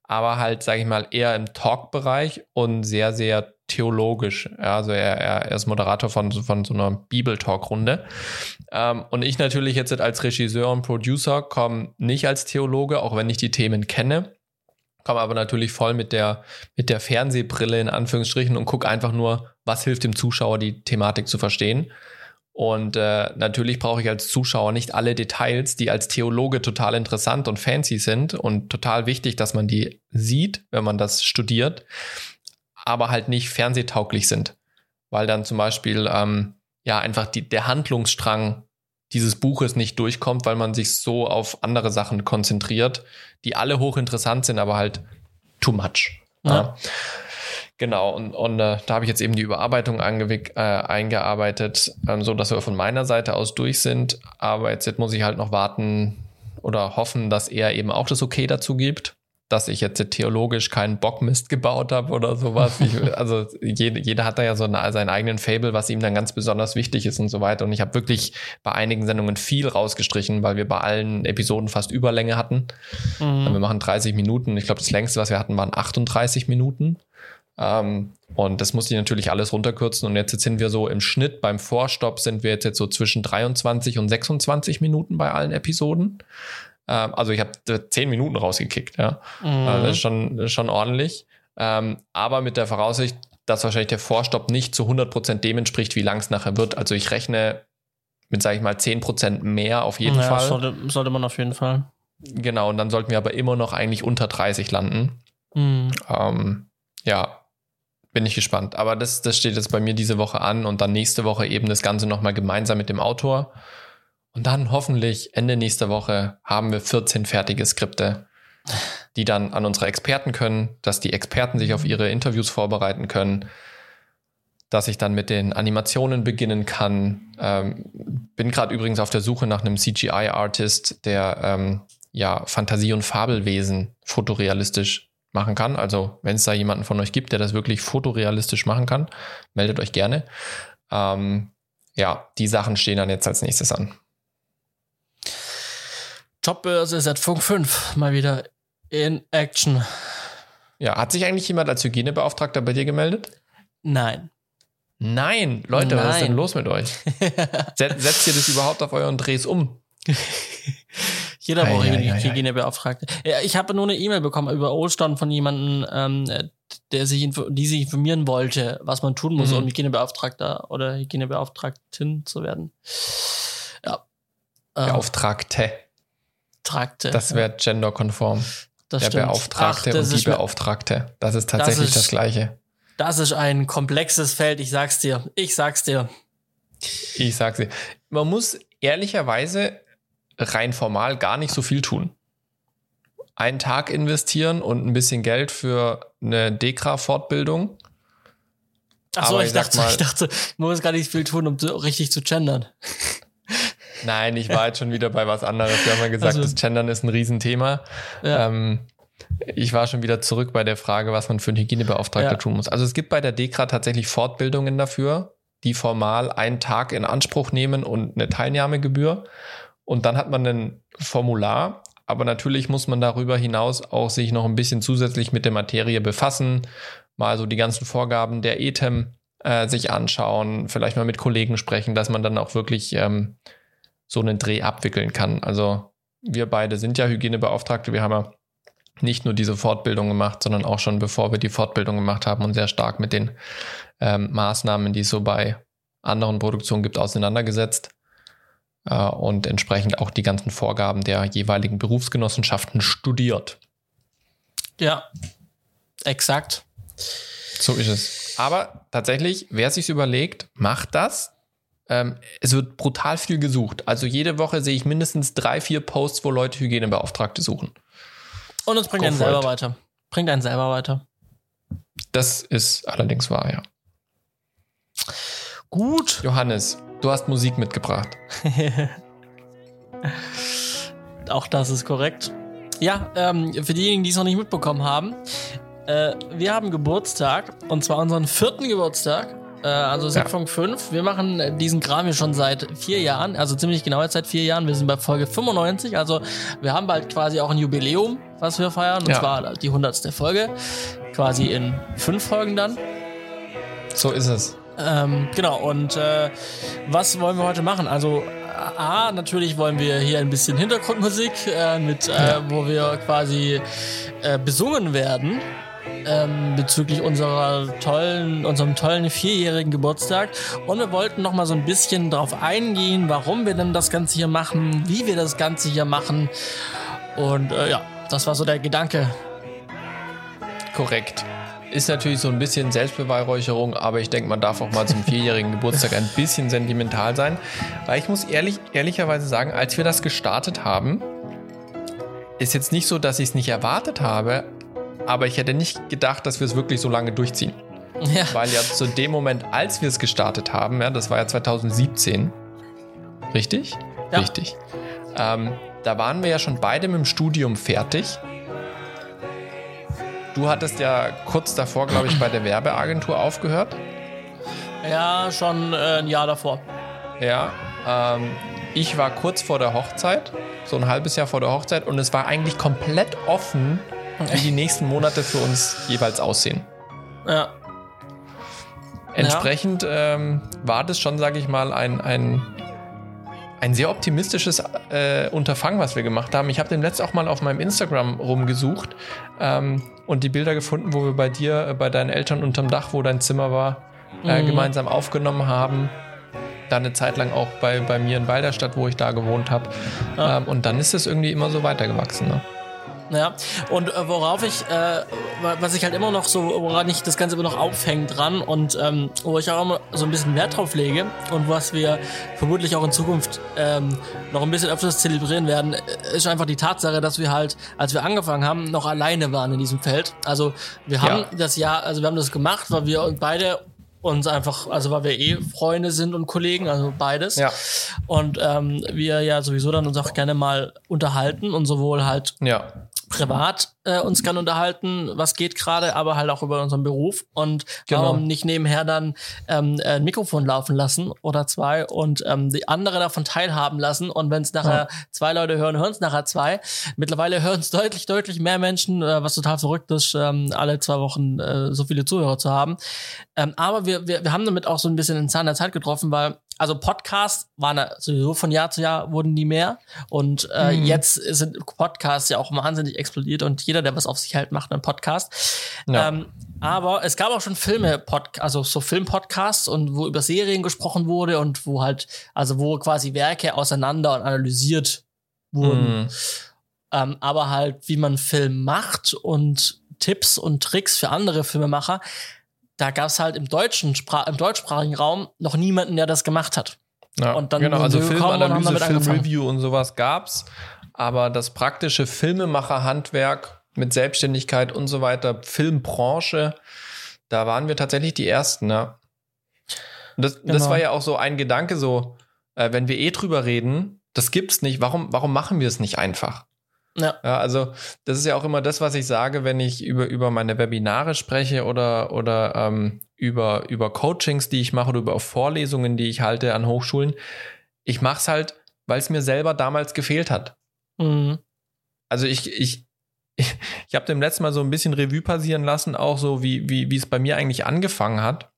aber halt, sage ich mal, eher im Talk-Bereich und sehr, sehr theologisch. Ja, also er, er ist Moderator von, von so einer Bibel-Talk-Runde. Ähm, und ich natürlich jetzt als Regisseur und Producer komme nicht als Theologe, auch wenn ich die Themen kenne, komme aber natürlich voll mit der, mit der Fernsehbrille in Anführungsstrichen und gucke einfach nur, was hilft dem Zuschauer, die Thematik zu verstehen. Und äh, natürlich brauche ich als Zuschauer nicht alle Details, die als Theologe total interessant und fancy sind und total wichtig, dass man die sieht, wenn man das studiert, aber halt nicht fernsehtauglich sind. Weil dann zum Beispiel ähm, ja einfach die, der Handlungsstrang dieses Buches nicht durchkommt, weil man sich so auf andere Sachen konzentriert, die alle hochinteressant sind, aber halt too much. Ja. ja. Genau, und, und äh, da habe ich jetzt eben die Überarbeitung äh, eingearbeitet, ähm, so dass wir von meiner Seite aus durch sind. Aber jetzt, jetzt muss ich halt noch warten oder hoffen, dass er eben auch das Okay dazu gibt, dass ich jetzt theologisch keinen Bockmist gebaut habe oder sowas. Ich, also jede, jeder hat da ja so eine, seinen eigenen Fable, was ihm dann ganz besonders wichtig ist und so weiter. Und ich habe wirklich bei einigen Sendungen viel rausgestrichen, weil wir bei allen Episoden fast Überlänge hatten. Mhm. Wir machen 30 Minuten. Ich glaube, das längste, was wir hatten, waren 38 Minuten. Ähm, und das musste ich natürlich alles runterkürzen. Und jetzt, sind wir so im Schnitt beim Vorstopp sind wir jetzt, jetzt so zwischen 23 und 26 Minuten bei allen Episoden. Ähm, also ich habe 10 Minuten rausgekickt, ja. Mhm. Also das ist schon, schon ordentlich. Ähm, aber mit der Voraussicht, dass wahrscheinlich der Vorstopp nicht zu 100% dem entspricht, wie lang es nachher wird. Also ich rechne mit, sage ich mal, 10% mehr auf jeden ja, Fall. Sollte, sollte man auf jeden Fall. Genau, und dann sollten wir aber immer noch eigentlich unter 30 landen. Mhm. Ähm, ja, bin ich gespannt. Aber das, das steht jetzt bei mir diese Woche an und dann nächste Woche eben das Ganze nochmal gemeinsam mit dem Autor. Und dann hoffentlich Ende nächster Woche haben wir 14 fertige Skripte, die dann an unsere Experten können, dass die Experten sich auf ihre Interviews vorbereiten können, dass ich dann mit den Animationen beginnen kann. Ähm, bin gerade übrigens auf der Suche nach einem CGI-Artist, der ähm, ja Fantasie- und Fabelwesen fotorealistisch machen kann. Also wenn es da jemanden von euch gibt, der das wirklich fotorealistisch machen kann, meldet euch gerne. Ähm, ja, die Sachen stehen dann jetzt als nächstes an. Jobbörse seit Funk 5 mal wieder in Action. Ja, hat sich eigentlich jemand als Hygienebeauftragter bei dir gemeldet? Nein. Nein, Leute, Nein. was ist denn los mit euch? Setzt ihr das überhaupt auf euren Drehs um? Jeder braucht Hygienebeauftragte. Ja, ich habe nur eine E-Mail bekommen über Ostern von jemandem, ähm, der sich die sich informieren wollte, was man tun muss, mhm. um Hygienebeauftragter oder Hygienebeauftragtin zu werden. Ja. Ähm, Beauftragte. Tragte. Das wäre genderkonform. Das der stimmt. Beauftragte Ach, und die Beauftragte. Das ist tatsächlich das, ist, das Gleiche. Das ist ein komplexes Feld, ich sag's dir. Ich sag's dir. Ich sag's dir. Man muss ehrlicherweise rein formal gar nicht so viel tun. Einen Tag investieren und ein bisschen Geld für eine Dekra-Fortbildung. Achso, ich, ich, dachte, mal, ich dachte, man muss gar nicht viel tun, um so richtig zu gendern. Nein, ich war jetzt schon wieder bei was anderes. Wir haben ja gesagt, also, das Gendern ist ein Riesenthema. Ja. Ähm, ich war schon wieder zurück bei der Frage, was man für einen Hygienebeauftragter ja. tun muss. Also es gibt bei der DEKRA tatsächlich Fortbildungen dafür, die formal einen Tag in Anspruch nehmen und eine Teilnahmegebühr. Und dann hat man ein Formular, aber natürlich muss man darüber hinaus auch sich noch ein bisschen zusätzlich mit der Materie befassen, mal so die ganzen Vorgaben der ETEM äh, sich anschauen, vielleicht mal mit Kollegen sprechen, dass man dann auch wirklich ähm, so einen Dreh abwickeln kann. Also wir beide sind ja Hygienebeauftragte, wir haben ja nicht nur diese Fortbildung gemacht, sondern auch schon bevor wir die Fortbildung gemacht haben und sehr stark mit den ähm, Maßnahmen, die es so bei anderen Produktionen gibt, auseinandergesetzt äh, und entsprechend auch die ganzen Vorgaben der jeweiligen Berufsgenossenschaften studiert. Ja, exakt. So ist es. Aber tatsächlich, wer sich überlegt, macht das. Ähm, es wird brutal viel gesucht. Also jede Woche sehe ich mindestens drei, vier Posts, wo Leute Hygienebeauftragte suchen. Und es bringt Go einen selber it. weiter. Bringt einen selber weiter. Das ist allerdings wahr, ja. Gut. Johannes, du hast Musik mitgebracht. Auch das ist korrekt. Ja, ähm, für diejenigen, die es noch nicht mitbekommen haben, äh, wir haben Geburtstag und zwar unseren vierten Geburtstag. Äh, also Siegfunk 5. Wir machen diesen Kram hier schon seit vier Jahren, also ziemlich genau jetzt seit vier Jahren. Wir sind bei Folge 95, also wir haben bald quasi auch ein Jubiläum, was wir feiern, und Ja. zwar die 100. Folge. Quasi in fünf Folgen dann. So ist es. Ähm, genau, und äh, was wollen wir heute machen? Also, A, natürlich wollen wir hier ein bisschen Hintergrundmusik, äh, mit, äh, wo wir quasi äh, besungen werden. Ähm, bezüglich unserer tollen, unserem tollen vierjährigen Geburtstag. Und wir wollten noch mal so ein bisschen darauf eingehen, warum wir denn das Ganze hier machen, wie wir das Ganze hier machen. Und äh, ja, das war so der Gedanke. Korrekt. Ist natürlich so ein bisschen Selbstbeweihräucherung, aber ich denke, man darf auch mal zum vierjährigen Geburtstag ein bisschen sentimental sein. Weil ich muss ehrlich, ehrlicherweise sagen, als wir das gestartet haben, ist jetzt nicht so, dass ich es nicht erwartet habe, aber ich hätte nicht gedacht, dass wir es wirklich so lange durchziehen. Ja, Weil ja zu dem Moment, als wir es gestartet haben, ja, das war ja 2017, richtig? Ja. Richtig. Ähm, da waren wir ja schon beide mit dem Studium fertig. Du hattest ja kurz davor, glaube ich, bei der Werbeagentur aufgehört. ja schon äh, ein Jahr davor. Ja. Ähm, ich war kurz vor der Hochzeit, so ein halbes Jahr vor der Hochzeit, und es war eigentlich komplett offen, wie die nächsten Monate für uns jeweils aussehen. Ja, Entsprechend ähm, war das schon, sage ich mal, ein, ein, ein sehr optimistisches äh, Unterfangen, was wir gemacht haben. Ich habe den letzten auch mal auf meinem Instagram rumgesucht ähm, und die Bilder gefunden, wo wir bei dir, äh, bei deinen Eltern unterm Dach, wo dein Zimmer war, äh, Mhm. gemeinsam aufgenommen haben. Dann eine Zeit lang auch bei, bei mir in Walderstadt, wo ich da gewohnt habe. Ja. Ähm, und dann ist es irgendwie immer so weitergewachsen. Ne? Ja, und äh, worauf ich, äh, wa- was ich halt immer noch so, woran ich das Ganze immer noch aufhängt dran und ähm, wo ich auch immer so ein bisschen Wert drauf lege und was wir vermutlich auch in Zukunft ähm, noch ein bisschen öfters zelebrieren werden, äh, ist einfach die Tatsache, dass wir halt, als wir angefangen haben, noch alleine waren in diesem Feld. Also wir haben Ja. das Jahr, also wir haben das gemacht, weil wir beide uns einfach, also weil wir eh Freunde sind und Kollegen, also beides. Ja. Und ähm, wir ja sowieso dann uns auch gerne mal unterhalten und sowohl halt Ja. Privat äh, uns gerne unterhalten, was geht gerade, aber halt auch über unseren Beruf und Genau. warum nicht nebenher dann ähm, ein Mikrofon laufen lassen oder zwei und ähm, die andere davon teilhaben lassen und wenn es nachher zwei Leute hören, hören es nachher zwei. Mittlerweile hören es deutlich, deutlich mehr Menschen, äh, was total verrückt ist, ähm, alle zwei Wochen äh, so viele Zuhörer zu haben. Ähm, aber wir, wir, wir haben damit auch so ein bisschen den Zahn der Zeit getroffen, weil also Podcasts waren sowieso von Jahr zu Jahr wurden die mehr und äh, Mhm. jetzt sind Podcasts ja auch wahnsinnig explodiert und jeder, der was auf sich hält, macht einen Podcast. Ja. Ähm, aber es gab auch schon Filme, also so Filmpodcasts und wo über Serien gesprochen wurde und wo halt, also wo quasi Werke auseinander und analysiert wurden. Mhm. Ähm, aber halt, wie man Film macht und Tipps und Tricks für andere Filmemacher, da gab es halt im deutschen Spra im deutschsprachigen Raum noch niemanden, der das gemacht hat. Ja, Und dann genau, also Filmanalyse. Filmreview und sowas gab's, aber das praktische Filmemacherhandwerk mit Selbstständigkeit und so weiter, Filmbranche, da waren wir tatsächlich die ersten, ja. Und das, das Genau. war ja auch so ein Gedanke, so, äh, wenn wir eh drüber reden, das gibt's nicht, warum, warum machen wir es nicht einfach? Ja. Ja, also das ist ja auch immer das, was ich sage, wenn ich über, über meine Webinare spreche oder, oder ähm, über, über Coachings, die ich mache oder über Vorlesungen, die ich halte an Hochschulen. Ich mache es halt, weil es mir selber damals gefehlt hat. Mhm. Also ich, ich, ich, ich habe dem letzten Mal so ein bisschen Revue passieren lassen, auch so wie, wie, wie es bei mir eigentlich angefangen hat.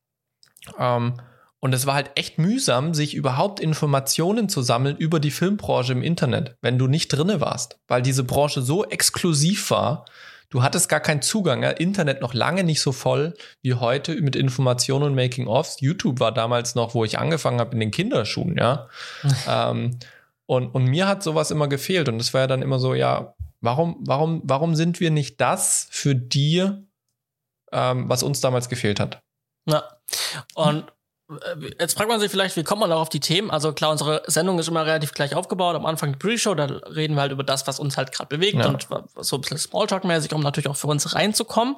Ähm, Und es war halt echt mühsam, sich überhaupt Informationen zu sammeln über die Filmbranche im Internet, wenn du nicht drinne warst, weil diese Branche so exklusiv war. Du hattest gar keinen Zugang. Ja? Internet noch lange nicht so voll wie heute mit Informationen und Making-ofs. YouTube war damals noch, wo ich angefangen habe in den Kinderschuhen, ja. ähm, und, und mir hat sowas immer gefehlt. Und es war ja dann immer so, ja, warum, warum, warum sind wir nicht das für die, ähm, was uns damals gefehlt hat? Ja. Und Jetzt fragt man sich vielleicht, wie kommt man auch auf die Themen? Also klar, unsere Sendung ist immer relativ gleich aufgebaut. Am Anfang die Pre-Show, da reden wir halt über das, was uns halt gerade bewegt ja. und so ein bisschen Smalltalk-mäßig, um natürlich auch für uns reinzukommen.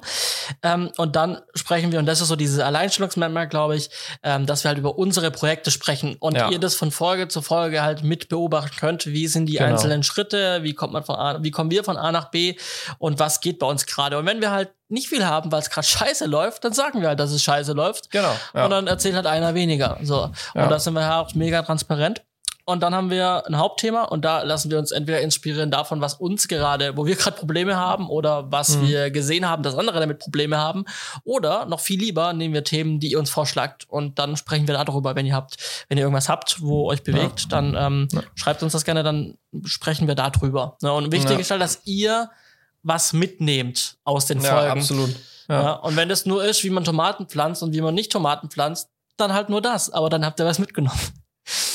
Ähm, und dann sprechen wir, und das ist so dieses Alleinstellungsmerkmal, glaube ich, ähm, dass wir halt über unsere Projekte sprechen und ja. ihr das von Folge zu Folge halt mit beobachten könnt. Wie sind die genau. einzelnen Schritte? Wie kommt man von A, wie kommen wir von A nach B? Und was geht bei uns gerade? Und wenn wir halt nicht viel haben, weil es gerade scheiße läuft, dann sagen wir halt, dass es scheiße läuft. Genau. Ja. Und dann erzählt halt einer weniger. So. Ja. Und da sind wir halt auch mega transparent. Und dann haben wir ein Hauptthema und da lassen wir uns entweder inspirieren davon, was uns gerade, wo wir gerade Probleme haben oder was mhm. wir gesehen haben, dass andere damit Probleme haben. Oder noch viel lieber nehmen wir Themen, die ihr uns vorschlagt und dann sprechen wir darüber, wenn ihr habt, wenn ihr irgendwas habt, wo euch bewegt, ja. dann ähm, ja. schreibt uns das gerne, dann sprechen wir darüber. Ne? Und wichtig ist halt, dass ihr was mitnehmt aus den ja, Folgen. Absolut. Ja. ja. Und wenn es nur ist, wie man Tomaten pflanzt und wie man nicht Tomaten pflanzt, dann halt nur das. Aber dann habt ihr was mitgenommen.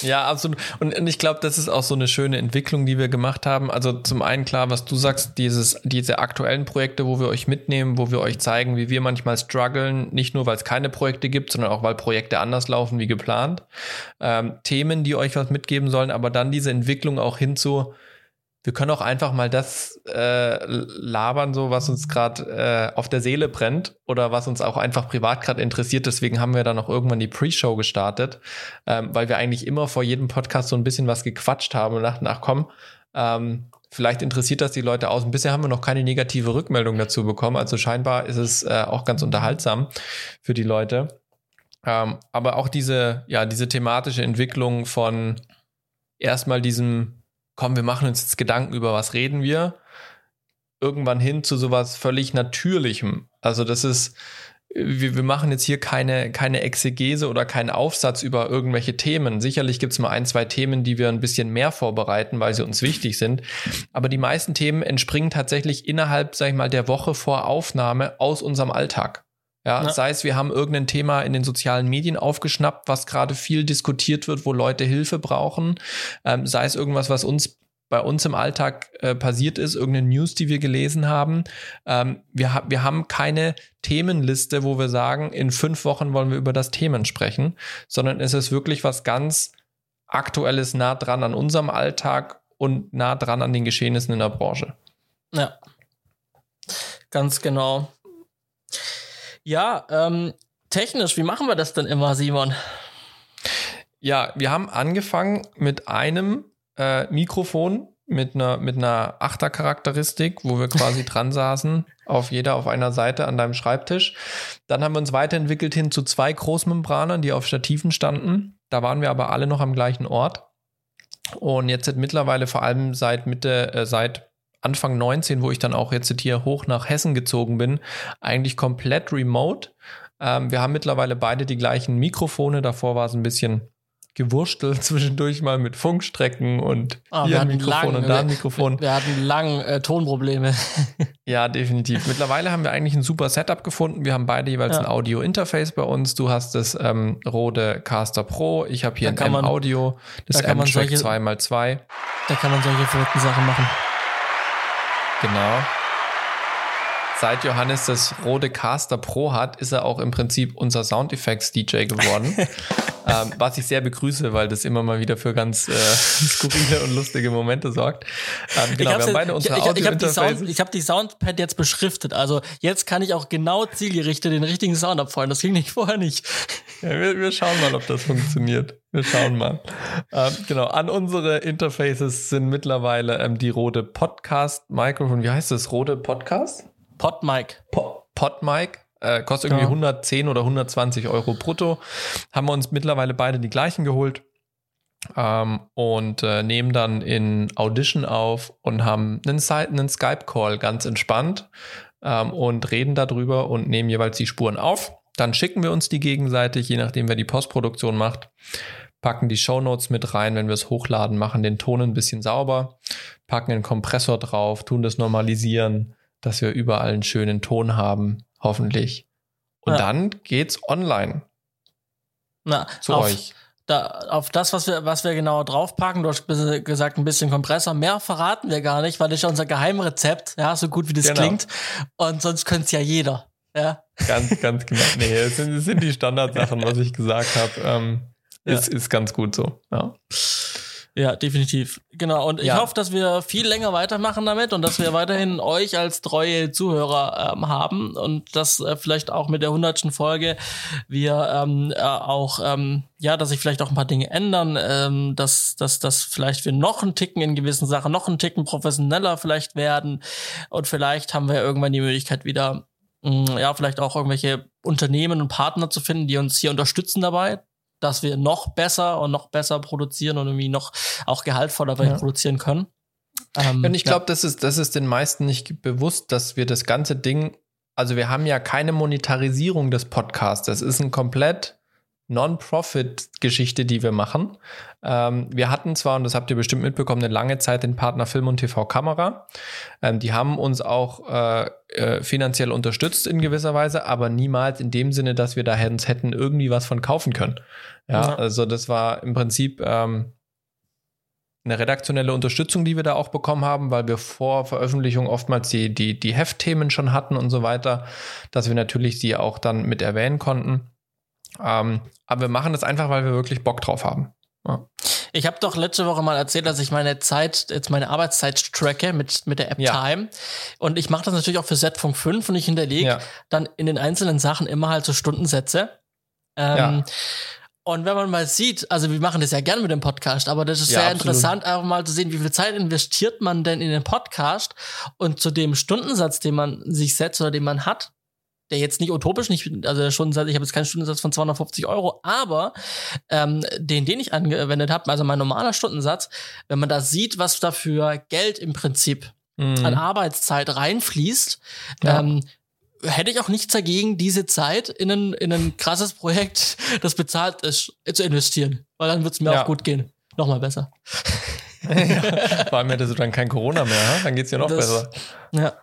Ja, absolut. Und, ich glaube, das ist auch so eine schöne Entwicklung, die wir gemacht haben. Also zum einen klar, was du sagst, dieses, diese aktuellen Projekte, wo wir euch mitnehmen, wo wir euch zeigen, wie wir manchmal strugglen, nicht nur, weil es keine Projekte gibt, sondern auch, weil Projekte anders laufen wie geplant. Ähm, Themen, die euch was mitgeben sollen, aber dann diese Entwicklung auch hin zu, wir können auch einfach mal das äh, labern, so was uns gerade äh, auf der Seele brennt oder was uns auch einfach privat gerade interessiert. Deswegen haben wir dann auch irgendwann die Pre-Show gestartet, ähm, weil wir eigentlich immer vor jedem Podcast so ein bisschen was gequatscht haben und dachten, ach komm, ähm, vielleicht interessiert das die Leute aus. Und bisher haben wir noch keine negative Rückmeldung dazu bekommen. Also scheinbar ist es äh, auch ganz unterhaltsam für die Leute. Ähm, aber auch diese, ja, diese thematische Entwicklung von erstmal diesem komm, wir machen uns jetzt Gedanken über was reden wir, irgendwann hin zu sowas völlig Natürlichem. Also das ist, wir, wir machen jetzt hier keine, keine Exegese oder keinen Aufsatz über irgendwelche Themen. Sicherlich gibt es mal ein, zwei Themen, die wir ein bisschen mehr vorbereiten, weil sie uns wichtig sind. Aber die meisten Themen entspringen tatsächlich innerhalb, sag ich mal, der Woche vor Aufnahme aus unserem Alltag. Ja, ja, sei es, wir haben irgendein Thema in den sozialen Medien aufgeschnappt, was gerade viel diskutiert wird, wo Leute Hilfe brauchen. Ähm, sei es irgendwas, was uns bei uns im Alltag äh, passiert ist, irgendeine News, die wir gelesen haben. Ähm, wir, ha wir haben keine Themenliste, wo wir sagen, in fünf Wochen wollen wir über das Themen sprechen, sondern es ist wirklich was ganz Aktuelles, nah dran an unserem Alltag und nah dran an den Geschehnissen in der Branche. Ja, ganz genau. Ja, ähm, technisch, wie machen wir das denn immer, Simon? Ja, wir haben angefangen mit einem äh, Mikrofon mit einer, mit einer Achtercharakteristik, wo wir quasi dran saßen, auf jeder auf einer Seite an deinem Schreibtisch. Dann haben wir uns weiterentwickelt hin zu zwei Großmembranern, die auf Stativen standen. Da waren wir aber alle noch am gleichen Ort. Und jetzt sind mittlerweile vor allem seit Mitte, äh, seit Anfang 19, wo ich dann auch jetzt hier hoch nach Hessen gezogen bin, eigentlich komplett remote. Ähm, wir haben mittlerweile beide die gleichen Mikrofone. Davor war es ein bisschen gewurstelt zwischendurch mal mit Funkstrecken und oh, hier ein Mikrofon lang, und da ein Mikrofon. Wir, wir hatten lang äh, Tonprobleme. ja, definitiv. Mittlerweile haben wir eigentlich ein super Setup gefunden. Wir haben beide jeweils ja. ein Audio-Interface bei uns. Du hast das ähm, Rode Caster Pro. Ich habe hier da ein M-Audio, das da M-Track 2x2. Da kann man solche verrückten Sachen machen. Genau. Seit Johannes das rote Caster Pro hat, ist er auch im Prinzip unser Soundeffects-DJ geworden. ähm, was ich sehr begrüße, weil das immer mal wieder für ganz äh, skurrile und lustige Momente sorgt. Ähm, genau, wir haben beide unsere ich, ich, ich habe die, Sound, hab die Soundpad jetzt beschriftet. Also jetzt kann ich auch genau zielgerichtet den richtigen Sound abfeuern. Das ging nicht vorher nicht. Ja, wir, wir schauen mal, ob das funktioniert. Wir schauen mal. ähm, genau, an unsere Interfaces sind mittlerweile ähm, die rote Podcast-Mikrofon. Wie heißt das? Rote Podcast? Podmic. Po Podmic. Äh, kostet irgendwie ja. 110 oder 120 Euro brutto. Haben wir uns mittlerweile beide die gleichen geholt. Ähm, und äh, nehmen dann in Audition auf und haben einen, einen Skype-Call ganz entspannt ähm, und reden darüber und nehmen jeweils die Spuren auf Dann schicken wir uns die gegenseitig, je nachdem, wer die Postproduktion macht. Packen die Shownotes mit rein, wenn wir es hochladen, machen den Ton ein bisschen sauber, packen einen Kompressor drauf, tun das normalisieren, dass wir überall einen schönen Ton haben, hoffentlich. Und ja. dann geht's online. Na, zu auf, euch. Da, auf das, was wir, was wir genau draufpacken, du hast gesagt, ein bisschen Kompressor. Mehr verraten wir gar nicht, weil das ist unser Geheimrezept, ja, so gut wie das genau. klingt. Und sonst könnte es ja jeder. Ja. Ganz, ganz genau. Nee, das sind, das sind die Standardsachen, was ich gesagt habe. Ähm, ja. ist, ist ganz gut so. Ja. Ja, definitiv. Genau. Und ich ja. hoffe, dass wir viel länger weitermachen damit und dass wir weiterhin euch als treue Zuhörer ähm, haben und dass äh, vielleicht auch mit der hundertsten Folge wir ähm, äh, auch, ähm, ja, dass sich vielleicht auch ein paar Dinge ändern, ähm, dass, dass, dass vielleicht wir noch einen Ticken in gewissen Sachen, noch einen Ticken professioneller vielleicht werden und vielleicht haben wir irgendwann die Möglichkeit wieder, mh, mm, ja, vielleicht auch irgendwelche Unternehmen und Partner zu finden, die uns hier unterstützen dabei dass wir noch besser und noch besser produzieren und irgendwie noch auch gehaltvoller ja. produzieren können. Ähm, und ich glaube, ja. das, ist, das ist den meisten nicht bewusst, dass wir das ganze Ding, also wir haben ja keine Monetarisierung des Podcasts. Das ist ein komplett Non-Profit-Geschichte, die wir machen. Ähm, wir hatten zwar, und das habt ihr bestimmt mitbekommen, eine lange Zeit den Partner Film und TV Kamera. Ähm, die haben uns auch äh, äh, finanziell unterstützt in gewisser Weise, aber niemals in dem Sinne, dass wir da hätten irgendwie was von kaufen können. Ja, ja. also das war im Prinzip ähm, eine redaktionelle Unterstützung, die wir da auch bekommen haben, weil wir vor Veröffentlichung oftmals die, die, die Heftthemen schon hatten und so weiter, dass wir natürlich sie auch dann mit erwähnen konnten. Ähm, aber wir machen das einfach, weil wir wirklich Bock drauf haben. Ja. Ich habe doch letzte Woche mal erzählt, dass ich meine Zeit, jetzt meine Arbeitszeit tracke mit, mit der App ja. Time. Und ich mache das natürlich auch für Z-Funk 5 und ich hinterlege ja. dann in den einzelnen Sachen immer halt so Stundensätze. Ähm, ja. Und wenn man mal sieht, also wir machen das ja gerne mit dem Podcast, aber das ist ja, sehr absolut. interessant, einfach mal zu sehen, wie viel Zeit investiert man denn in den Podcast und zu dem Stundensatz, den man sich setzt oder den man hat, der jetzt nicht utopisch, nicht, also der Stundensatz, ich habe jetzt keinen Stundensatz von 250 Euro, aber ähm, den, den ich angewendet habe, also mein normaler Stundensatz, wenn man da sieht, was dafür Geld im Prinzip mhm. an Arbeitszeit reinfließt, ja. ähm, hätte ich auch nichts dagegen, diese Zeit in ein, in ein krasses Projekt, das bezahlt ist, zu investieren. Weil dann wird es mir ja. auch gut gehen. Nochmal besser. ja, vor allem hättest du dann kein Corona mehr, dann geht's dir noch das, besser. Ja.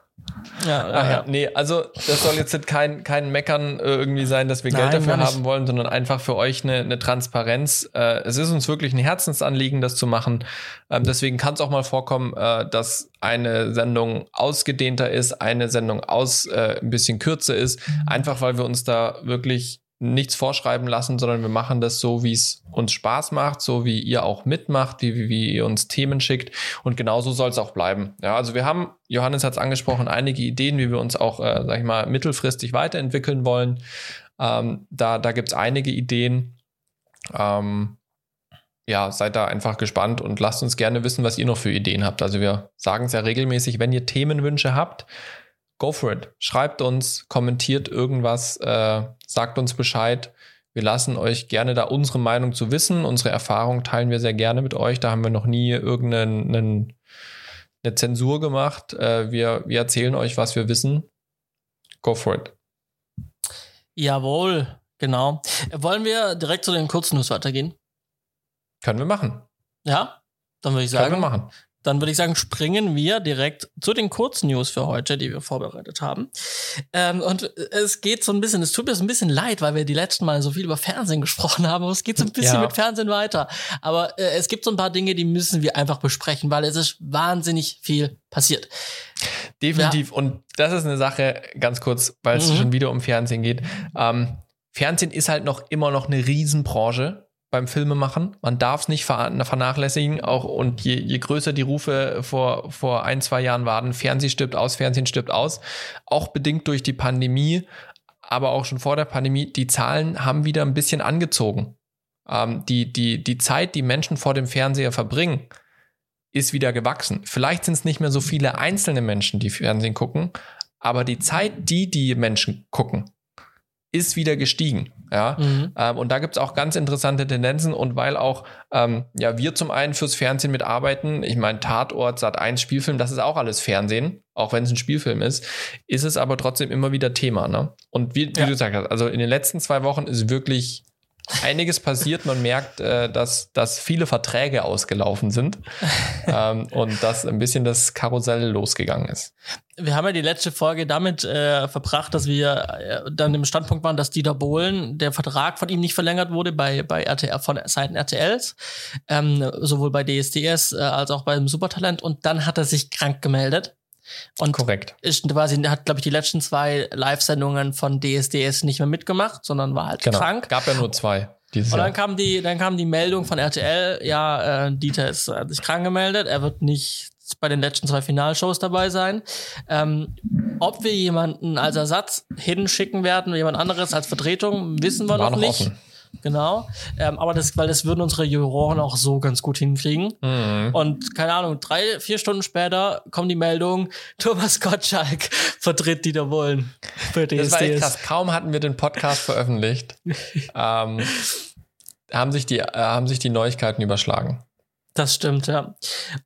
Ja, Ach ja, nee, also das soll jetzt kein, kein Meckern äh, irgendwie sein, dass wir Nein, Geld dafür haben wollen, sondern einfach für euch eine, eine Transparenz. Äh, es ist uns wirklich ein Herzensanliegen, das zu machen. Ähm, deswegen kann es auch mal vorkommen, äh, dass eine Sendung ausgedehnter ist, eine Sendung aus äh, ein bisschen kürzer ist, einfach weil wir uns da wirklich nichts vorschreiben lassen, sondern wir machen das so, wie es uns Spaß macht, so wie ihr auch mitmacht, wie, wie, wie ihr uns Themen schickt. Und genauso soll es auch bleiben. Ja, also wir haben, Johannes hat es angesprochen, einige Ideen, wie wir uns auch, äh, sag ich mal, mittelfristig weiterentwickeln wollen. Ähm, da da gibt es einige Ideen. Ähm, ja, seid da einfach gespannt und lasst uns gerne wissen, was ihr noch für Ideen habt. Also wir sagen es ja regelmäßig, wenn ihr Themenwünsche habt, go for it. Schreibt uns, kommentiert irgendwas, äh, sagt uns Bescheid. Wir lassen euch gerne da unsere Meinung zu wissen. Unsere Erfahrung teilen wir sehr gerne mit euch. Da haben wir noch nie irgendeine eine Zensur gemacht. Äh, wir, wir erzählen euch, was wir wissen. Go for it. Jawohl, genau. Wollen wir direkt zu den Kurznews weitergehen? Können wir machen. Ja, dann würde ich sagen. Können wir machen. Dann würde ich sagen, springen wir direkt zu den Kurznews für heute, die wir vorbereitet haben. Ähm, und es geht so ein bisschen, es tut mir so ein bisschen leid, weil wir die letzten Mal so viel über Fernsehen gesprochen haben, aber es geht so ein bisschen ja. mit Fernsehen weiter. Aber äh, es gibt so ein paar Dinge, die müssen wir einfach besprechen, weil es ist wahnsinnig viel passiert. Definitiv. Ja. Und das ist eine Sache, ganz kurz, weil es mhm. schon wieder um Fernsehen geht. Ähm, Fernsehen ist halt noch immer noch eine Riesenbranche beim Filmemachen. Man darf es nicht vernachlässigen. Auch und je, je größer die Rufe vor, vor ein, zwei Jahren waren, Fernsehen stirbt aus, Fernsehen stirbt aus, auch bedingt durch die Pandemie, aber auch schon vor der Pandemie, die Zahlen haben wieder ein bisschen angezogen. Ähm, die, die, die Zeit, die Menschen vor dem Fernseher verbringen, ist wieder gewachsen. Vielleicht sind es nicht mehr so viele einzelne Menschen, die Fernsehen gucken, aber die Zeit, die die Menschen gucken, ist wieder gestiegen. Ja, mhm. ähm, und da gibt's auch ganz interessante Tendenzen und weil auch ähm, ja wir zum einen fürs Fernsehen mitarbeiten, ich meine Tatort, Sat 1 Spielfilm, das ist auch alles Fernsehen, auch wenn es ein Spielfilm ist, ist es aber trotzdem immer wieder Thema. Ne? Und wie, wie ja. du gesagt hast, also in den letzten zwei Wochen ist wirklich einiges passiert. Man merkt, äh, dass, dass viele Verträge ausgelaufen sind ähm, und dass ein bisschen das Karussell losgegangen ist. Wir haben ja die letzte Folge damit äh, verbracht, dass wir äh, dann im Standpunkt waren, dass Dieter Bohlen, der Vertrag von ihm nicht verlängert wurde bei, bei RTL, von Seiten RTLs, ähm, sowohl bei DSDS äh, als auch beim Supertalent. Und dann hat er sich krank gemeldet. Und Korrekt. Ist quasi, hat, glaube ich, die letzten zwei Live-Sendungen von DSDS nicht mehr mitgemacht, sondern war halt genau. krank. Gab ja nur zwei. Und dann Jahr. kam die, dann kam die Meldung von RTL, ja, äh, Dieter ist hat sich krank gemeldet, er wird nicht bei den letzten zwei Finalshows dabei sein. Ähm, ob wir jemanden als Ersatz hinschicken werden oder jemand anderes als Vertretung, wissen wir noch, noch nicht. Offen. Genau. Ähm, aber das, weil das würden unsere Juroren auch so ganz gut hinkriegen. Mhm. Und keine Ahnung, drei, vier Stunden später kommt die Meldung, Thomas Gottschalk vertritt Dieter Bohlen. Für das war echt krass. Kaum hatten wir den Podcast veröffentlicht, ähm, haben, sich die, äh, haben sich die Neuigkeiten überschlagen. Das stimmt, ja.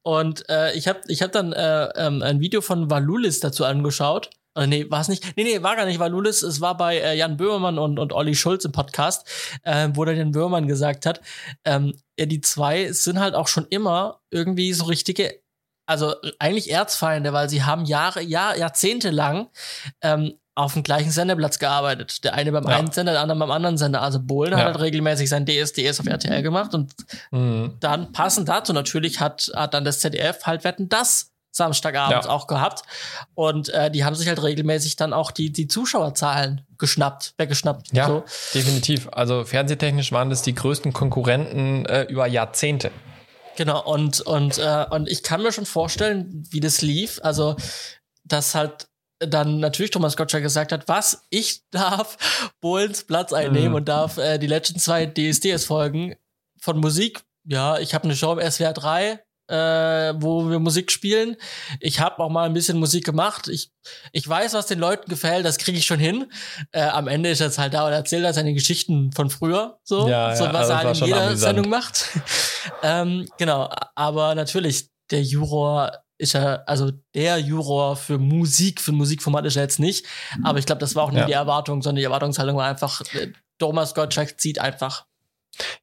Und äh, ich habe ich hab dann äh, ähm, ein Video von Valulis dazu angeschaut. Äh, nee, war es nicht? Nee, nee, war gar nicht Valulis. Es war bei äh, Jan Böhmermann und, und Olli Schulz im Podcast, äh, wo der den Böhmermann gesagt hat, ähm, ja, die zwei sind halt auch schon immer irgendwie so richtige, also eigentlich Erzfeinde, weil sie haben Jahre, Jahr, Jahrzehnte lang ähm, auf dem gleichen Senderplatz gearbeitet. Der eine beim ja. einen Sender, der andere beim anderen Sender. Also Bohlen ja. hat halt regelmäßig sein DSDS auf RTL gemacht und mhm. dann passend dazu natürlich hat, hat dann das ZDF halt Wetten das Samstagabend ja. auch gehabt. Und äh, die haben sich halt regelmäßig dann auch die, die Zuschauerzahlen geschnappt, weggeschnappt. Ja, so. definitiv. Also fernsehtechnisch waren das die größten Konkurrenten äh, über Jahrzehnte. Genau, und, und, äh, und ich kann mir schon vorstellen, wie das lief. Also, dass halt dann natürlich Thomas Gottschalk gesagt hat, was, ich darf Bohlens Platz einnehmen mhm. und darf äh, die letzten zwei DSDS-Folgen von Musik, ja, ich habe eine Show im SWR 3, äh, wo wir Musik spielen. Ich habe auch mal ein bisschen Musik gemacht. Ich, ich weiß, was den Leuten gefällt, das kriege ich schon hin. Äh, am Ende ist er jetzt halt da und erzählt er seine Geschichten von früher, so, ja, so was er halt in jeder amüsant. Sendung macht. ähm, genau, aber natürlich, der Juror ist ja, also der Juror für Musik, für Musikformat ist er jetzt nicht. Aber ich glaube, das war auch nicht ja. die Erwartung, sondern die Erwartungshaltung war einfach, äh, Thomas Gottschalk zieht einfach.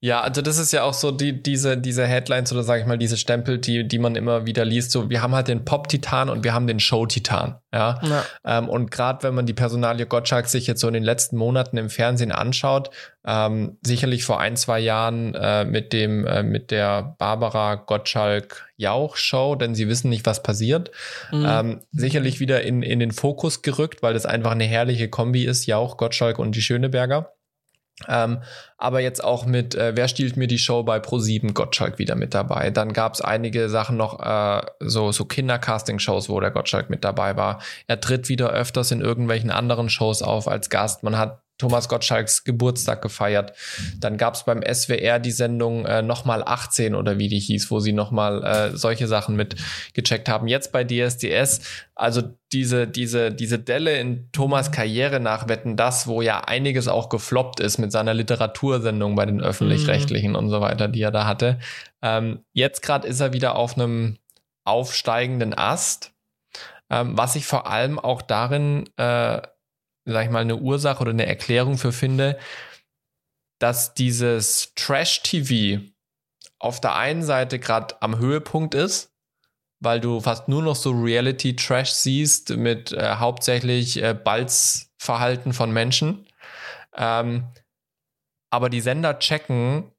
Ja, also das ist ja auch so die, diese, diese Headlines oder sage ich mal diese Stempel, die, die man immer wieder liest. So, wir haben halt den Pop-Titan und wir haben den Show-Titan. Ja. ja. Ähm, und gerade wenn man die Personalie Gottschalk sich jetzt so in den letzten Monaten im Fernsehen anschaut, ähm, sicherlich vor ein, zwei Jahren äh, mit dem, äh, mit der Barbara Gottschalk-Jauch-Show, denn sie wissen nicht, was passiert. Mhm. Ähm, sicherlich wieder in, in den Fokus gerückt, weil das einfach eine herrliche Kombi ist, Jauch, Gottschalk und die Schöneberger. Ähm, aber jetzt auch mit äh, Wer stiehlt mir die Show bei Pro7 Gottschalk wieder mit dabei. Dann gab es einige Sachen noch, äh, so, so Kindercasting-Shows, wo der Gottschalk mit dabei war. Er tritt wieder öfters in irgendwelchen anderen Shows auf als Gast. Man hat Thomas Gottschalks Geburtstag gefeiert. Dann gab es beim SWR die Sendung äh, nochmal 18 oder wie die hieß, wo sie nochmal äh, solche Sachen mit gecheckt haben. Jetzt bei DSDS, also diese, diese, diese Delle in Thomas Karriere nach Wetten das, wo ja einiges auch gefloppt ist mit seiner Literatursendung bei den öffentlich-rechtlichen mhm. und so weiter, die er da hatte. Ähm, jetzt gerade ist er wieder auf einem aufsteigenden Ast, ähm, was ich vor allem auch darin äh, sag ich mal, eine Ursache oder eine Erklärung für finde, dass dieses Trash-TV auf der einen Seite gerade am Höhepunkt ist, weil du fast nur noch so Reality-Trash siehst mit äh, hauptsächlich äh, Balzverhalten von Menschen. Ähm, aber die Sender checken,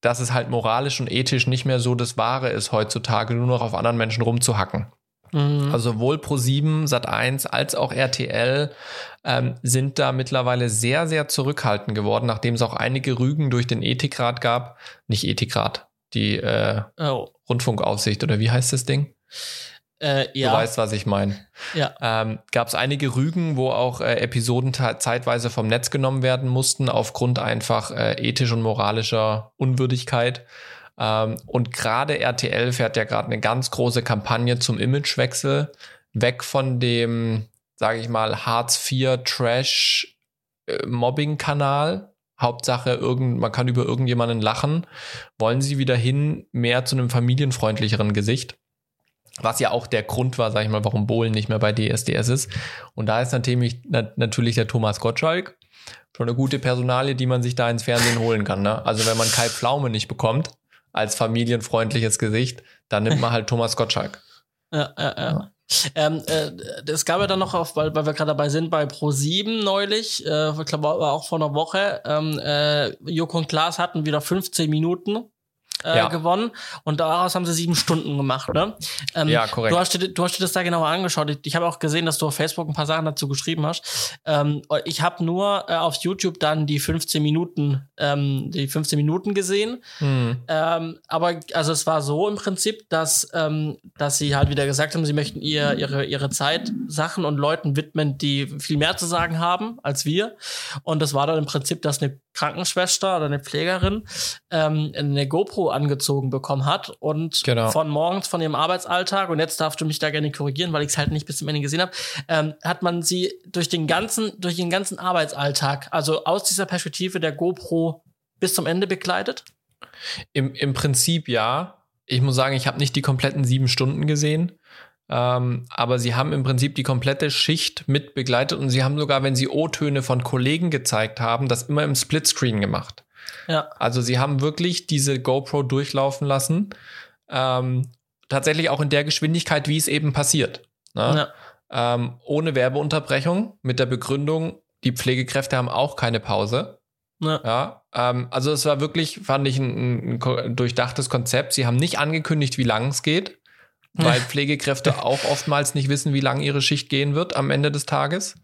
dass es halt moralisch und ethisch nicht mehr so das Wahre ist, heutzutage nur noch auf anderen Menschen rumzuhacken. Mhm. Also sowohl Pro7, Sat1 als auch RTL ähm, sind da mittlerweile sehr, sehr zurückhaltend geworden, nachdem es auch einige Rügen durch den Ethikrat gab. Nicht Ethikrat, die äh, oh. Rundfunkaufsicht oder wie heißt das Ding? Äh, ja. Du weißt, was ich meine. Ja. Ähm, Gab es einige Rügen, wo auch äh, Episoden zeitweise vom Netz genommen werden mussten, aufgrund einfach äh, ethisch und moralischer Unwürdigkeit. Ähm, und gerade RTL fährt ja gerade eine ganz große Kampagne zum Imagewechsel, weg von dem, sage ich mal, Hartz IV Trash äh, Mobbing-Kanal. Hauptsache, irgend, man kann über irgendjemanden lachen. Wollen sie wieder hin mehr zu einem familienfreundlicheren Gesicht? Was ja auch der Grund war, sag ich mal, warum Bohlen nicht mehr bei DSDS ist. Und da ist natürlich, natürlich der Thomas Gottschalk schon eine gute Personalie, die man sich da ins Fernsehen holen kann. Ne? Also wenn man Kai Pflaume nicht bekommt als familienfreundliches Gesicht, dann nimmt man halt Thomas Gottschalk. Ja, ja, ja. ja. Ähm, äh, es gab ja dann noch, auf, weil, weil wir gerade dabei sind, bei Pro7 neulich, äh, ich glaube auch vor einer Woche, ähm, äh, Joko und Klaas hatten wieder 15 Minuten äh, ja. gewonnen und daraus haben sie sieben Stunden gemacht, ne? Ähm, ja, korrekt. Du hast, dir, du hast dir das da genauer angeschaut. Ich, ich habe auch gesehen, dass du auf Facebook ein paar Sachen dazu geschrieben hast. Ähm, ich habe nur äh, auf YouTube dann die 15 Minuten, ähm, die 15 Minuten gesehen. Hm. Ähm, aber also es war so im Prinzip, dass, ähm, dass sie halt wieder gesagt haben, sie möchten ihr, ihre, ihre Zeit Sachen und Leuten widmen, die viel mehr zu sagen haben als wir. Und das war dann im Prinzip, dass eine Krankenschwester oder eine Pflegerin ähm, eine GoPro angezogen bekommen hat und genau. von morgens von ihrem Arbeitsalltag und jetzt darfst du mich da gerne korrigieren, weil ich es halt nicht bis zum Ende gesehen habe, ähm, hat man sie durch den ganzen durch den ganzen Arbeitsalltag, also aus dieser Perspektive der GoPro bis zum Ende begleitet? Im, im Prinzip ja. Ich muss sagen, ich habe nicht die kompletten sieben Stunden gesehen. Ähm, aber sie haben im Prinzip die komplette Schicht mit begleitet und sie haben sogar, wenn sie O-Töne von Kollegen gezeigt haben, das immer im Splitscreen gemacht. Ja. Also sie haben wirklich diese GoPro durchlaufen lassen. Ähm, tatsächlich auch in der Geschwindigkeit, wie es eben passiert. Ne? Ja. Ähm, ohne Werbeunterbrechung, mit der Begründung, die Pflegekräfte haben auch keine Pause. Ja. ja ähm, also es war wirklich, fand ich, ein, ein, durchdachtes Konzept. Sie haben nicht angekündigt, wie lang es geht weil Pflegekräfte auch oftmals nicht wissen, wie lang ihre Schicht gehen wird am Ende des Tages.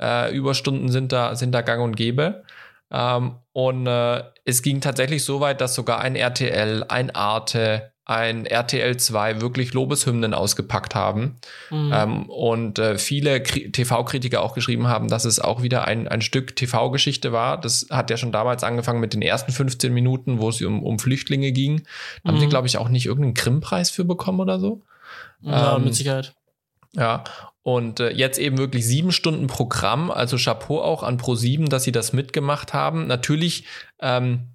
Äh, Überstunden sind da, sind da gang und gäbe. Ähm, und äh, es ging tatsächlich so weit, dass sogar ein RTL, ein Arte, ein RTL 2 wirklich Lobeshymnen ausgepackt haben. Mhm. Ähm, und äh, viele TV-Kritiker auch geschrieben haben, dass es auch wieder ein, ein Stück TV-Geschichte war. Das hat ja schon damals angefangen mit den ersten 15 Minuten, wo es um, um Flüchtlinge ging. Da mhm. haben sie, glaube ich, auch nicht irgendeinen Krim-Preis für bekommen oder so. Ja, ähm, mit Sicherheit. Ja, und äh, jetzt eben wirklich sieben Stunden Programm, also Chapeau auch an Pro7, dass sie das mitgemacht haben. Natürlich, ähm,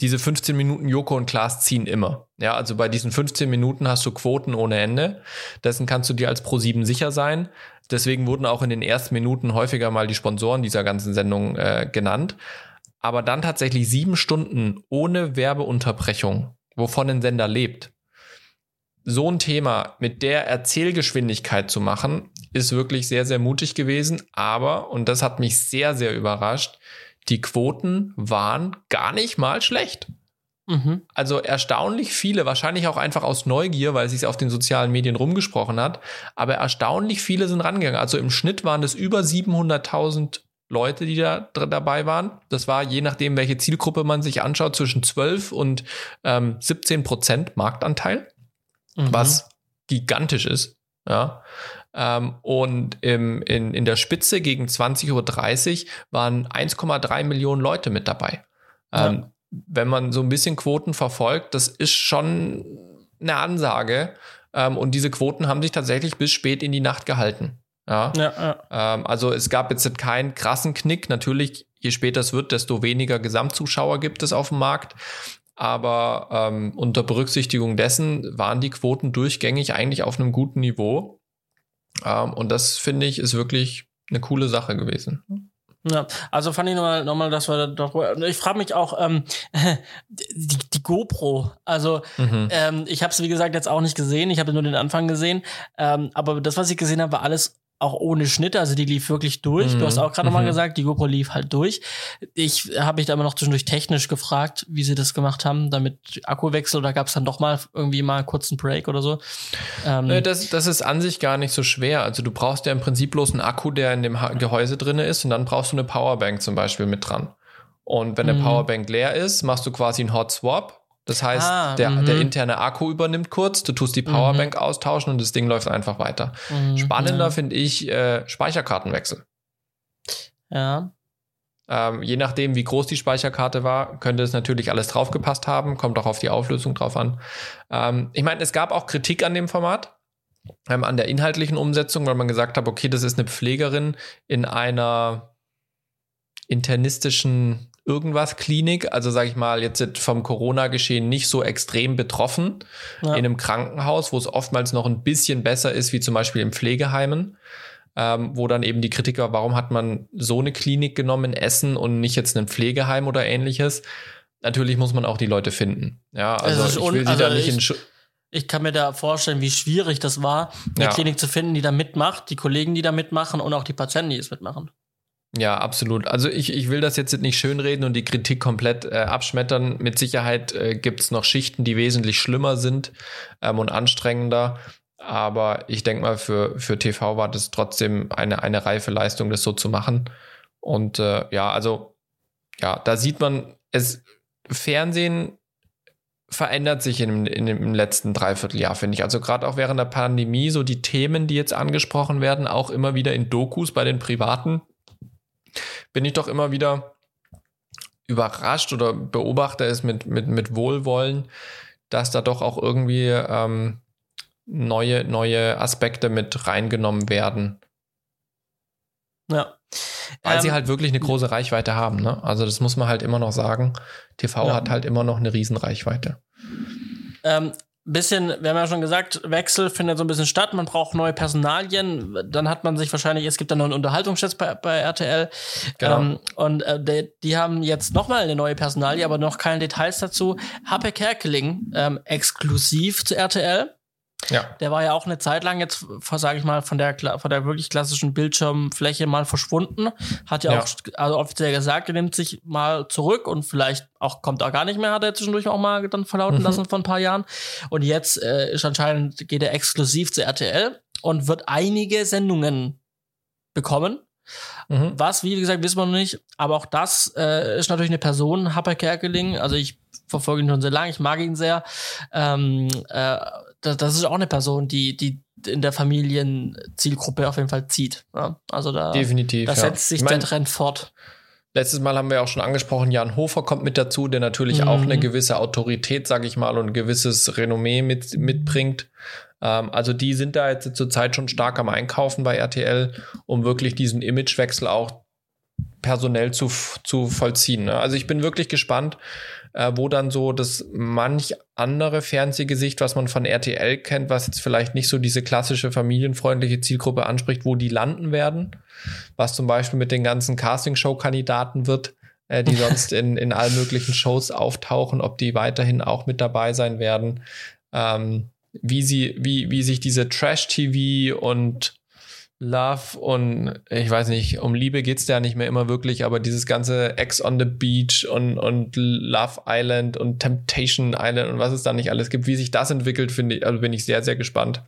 diese 15 Minuten Joko und Klaas ziehen immer. Ja, also bei diesen 15 Minuten hast du Quoten ohne Ende. Dessen kannst du dir als Pro7 sicher sein. Deswegen wurden auch in den ersten Minuten häufiger mal die Sponsoren dieser ganzen Sendung äh, genannt. Aber dann tatsächlich sieben Stunden ohne Werbeunterbrechung, wovon ein Sender lebt so ein Thema mit der Erzählgeschwindigkeit zu machen, ist wirklich sehr, sehr mutig gewesen. Aber, und das hat mich sehr, sehr überrascht, die Quoten waren gar nicht mal schlecht. Mhm. Also erstaunlich viele, wahrscheinlich auch einfach aus Neugier, weil es sich auf den sozialen Medien rumgesprochen hat, aber erstaunlich viele sind rangegangen. Also im Schnitt waren es über 700.000 Leute, die da dabei waren. Das war je nachdem, welche Zielgruppe man sich anschaut, zwischen 12 und ähm, 17 Prozent Marktanteil mhm. was gigantisch ist. Ja. Ähm, und im, in, in der Spitze gegen 20.30 Uhr waren 1,3 Millionen Leute mit dabei. Ähm, ja. Wenn man so ein bisschen Quoten verfolgt, das ist schon eine Ansage. Ähm, und diese Quoten haben sich tatsächlich bis spät in die Nacht gehalten. Ja. ja, ja. Ähm, also es gab jetzt keinen krassen Knick. Natürlich, je später es wird, desto weniger Gesamtzuschauer gibt es auf dem Markt. Aber ähm, unter Berücksichtigung dessen waren die Quoten durchgängig eigentlich auf einem guten Niveau. Ähm, und das finde ich ist wirklich eine coole Sache gewesen. Ja, also fand ich nochmal, noch mal, dass wir darüber. Ich frage mich auch, ähm, die, die GoPro. Also mhm. ähm, ich habe es wie gesagt jetzt auch nicht gesehen. Ich habe nur den Anfang gesehen. Ähm, aber das, was ich gesehen habe, war alles auch ohne Schnitt, also die lief wirklich durch. Mhm. Du hast auch gerade mhm. mal gesagt, die GoPro lief halt durch. Ich habe mich da immer noch zwischendurch technisch gefragt, wie sie das gemacht haben, damit Akkuwechsel oder gab es dann doch mal irgendwie mal einen Break oder so. Ähm, das, das ist an sich gar nicht so schwer. Also du brauchst ja im Prinzip bloß einen Akku, der in dem Gehäuse drinne ist und dann brauchst du eine Powerbank zum Beispiel mit dran. Und wenn der mhm. Powerbank leer ist, machst du quasi einen Hot Swap das heißt, ah, der, der mhm. interne Akku übernimmt kurz, du tust die Powerbank mhm. austauschen und das Ding läuft einfach weiter. Mhm, Spannender finde ich äh, Speicherkartenwechsel. Ja. Ähm, je nachdem, wie groß die Speicherkarte war, könnte es natürlich alles draufgepasst haben, kommt auch auf die Auflösung drauf an. Ähm, ich meine, es gab auch Kritik an dem Format, ähm, an der inhaltlichen Umsetzung, weil man gesagt hat, okay, das ist eine Pflegerin in einer internistischen irgendwas Klinik, also sage ich mal jetzt vom Corona-Geschehen nicht so extrem betroffen ja. in einem Krankenhaus, wo es oftmals noch ein bisschen besser ist, wie zum Beispiel in Pflegeheimen, ähm, wo dann eben die Kritiker, warum hat man so eine Klinik genommen in Essen und nicht jetzt ein Pflegeheim oder ähnliches? Natürlich muss man auch die Leute finden. Ja, also ich will sie also da nicht in ich kann mir da vorstellen, wie schwierig das war, eine ja. Klinik zu finden, die da mitmacht, die Kollegen, die da mitmachen und auch die Patienten, die es mitmachen. Ja, absolut. Also ich, ich will das jetzt nicht schönreden und die Kritik komplett äh, abschmettern. Mit Sicherheit äh, gibt es noch Schichten, die wesentlich schlimmer sind ähm, und anstrengender. Aber ich denke mal, für, für TV war das trotzdem eine, eine reife Leistung, das so zu machen. Und äh, ja, also ja, da sieht man, es Fernsehen verändert sich in, in dem letzten Dreivierteljahr, finde ich. Also gerade auch während der Pandemie, so die Themen, die jetzt angesprochen werden, auch immer wieder in Dokus bei den Privaten, bin ich doch immer wieder überrascht oder beobachte es mit, mit, mit Wohlwollen, dass da doch auch irgendwie ähm, neue, neue Aspekte mit reingenommen werden. Ja. Weil ähm, sie halt wirklich eine große Reichweite haben. Ne? Also das muss man halt immer noch sagen. TV ja. hat halt immer noch eine Riesenreichweite. Ähm, bisschen, wir haben ja schon gesagt, Wechsel findet so ein bisschen statt, man braucht neue Personalien, dann hat man sich wahrscheinlich, es gibt dann noch einen Unterhaltungschef bei, bei RTL genau. Ähm, und äh, die, die, haben jetzt nochmal eine neue Personalie, aber noch keine Details dazu. Happe Kerkeling, ähm, exklusiv zu RTL. Ja. Der war ja auch eine Zeit lang jetzt, sage ich mal, von der, von der wirklich klassischen Bildschirmfläche mal verschwunden. Hat ja, ja, auch also offiziell gesagt, er nimmt sich mal zurück und vielleicht auch kommt er gar nicht mehr, hat er zwischendurch auch mal dann verlauten mhm. lassen vor ein paar Jahren. Und jetzt äh, ist anscheinend, geht er exklusiv zu RTL und wird einige Sendungen bekommen. Mhm. Was, wie gesagt, wissen wir noch nicht. Aber auch das äh, ist natürlich eine Person, Happer Kerkeling. Also ich verfolge ihn schon sehr lange, ich mag ihn sehr. Ähm, äh, das, das ist auch eine Person, die, die in der Familienzielgruppe auf jeden Fall zieht. Ja, also da, Definitiv, da setzt sich ich mein, der Trend fort. Letztes Mal haben wir auch schon angesprochen, Jan Hofer kommt mit dazu, der natürlich mhm. auch eine gewisse Autorität, sage ich mal, und ein gewisses Renommee mit, mitbringt. Ähm, also die sind da jetzt zurzeit schon stark am Einkaufen bei RTL, um wirklich diesen Imagewechsel auch personell zu, zu vollziehen. Ne? Also ich bin wirklich gespannt, äh, wo dann so das manch andere Fernsehgesicht, was man von RTL kennt, was jetzt vielleicht nicht so diese klassische familienfreundliche Zielgruppe anspricht, wo die landen werden. Was zum Beispiel mit den ganzen Castingshow-Kandidaten wird, äh, die sonst in, in allen möglichen Shows auftauchen, ob die weiterhin auch mit dabei sein werden. Ähm, wie sie, wie, wie sich diese Trash-TV und Love und ich weiß nicht, um Liebe geht's da nicht mehr immer wirklich, aber dieses ganze Ex on the Beach und, und Love Island und Temptation Island und was es da nicht alles gibt, wie sich das entwickelt, finde ich, also bin ich sehr, sehr gespannt.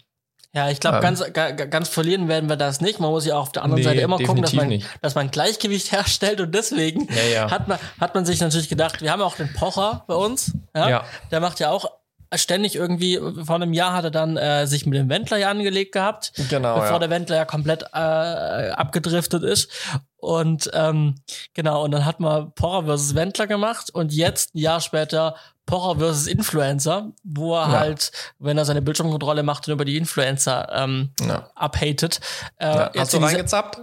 Ja, ich glaube, ähm, ganz, ganz verlieren werden wir das nicht. Man muss ja auch auf der anderen nee, Seite immer gucken, dass man, dass man Gleichgewicht herstellt und deswegen ja, ja. Hat, man, hat man sich natürlich gedacht, wir haben auch den Pocher bei uns. Ja? ja. Der macht ja auch ständig irgendwie, vor einem Jahr hat er dann äh, sich mit dem Wendler ja angelegt gehabt, genau, bevor ja. der Wendler ja komplett äh, abgedriftet ist. Und ähm, genau, und dann hat man Pocher versus Wendler gemacht und jetzt, ein Jahr später, Pocher versus Influencer, wo er ja. halt, wenn er seine Bildschirmkontrolle macht und über die Influencer ähm, ja. abhatet. Äh. Hast du reingezappt?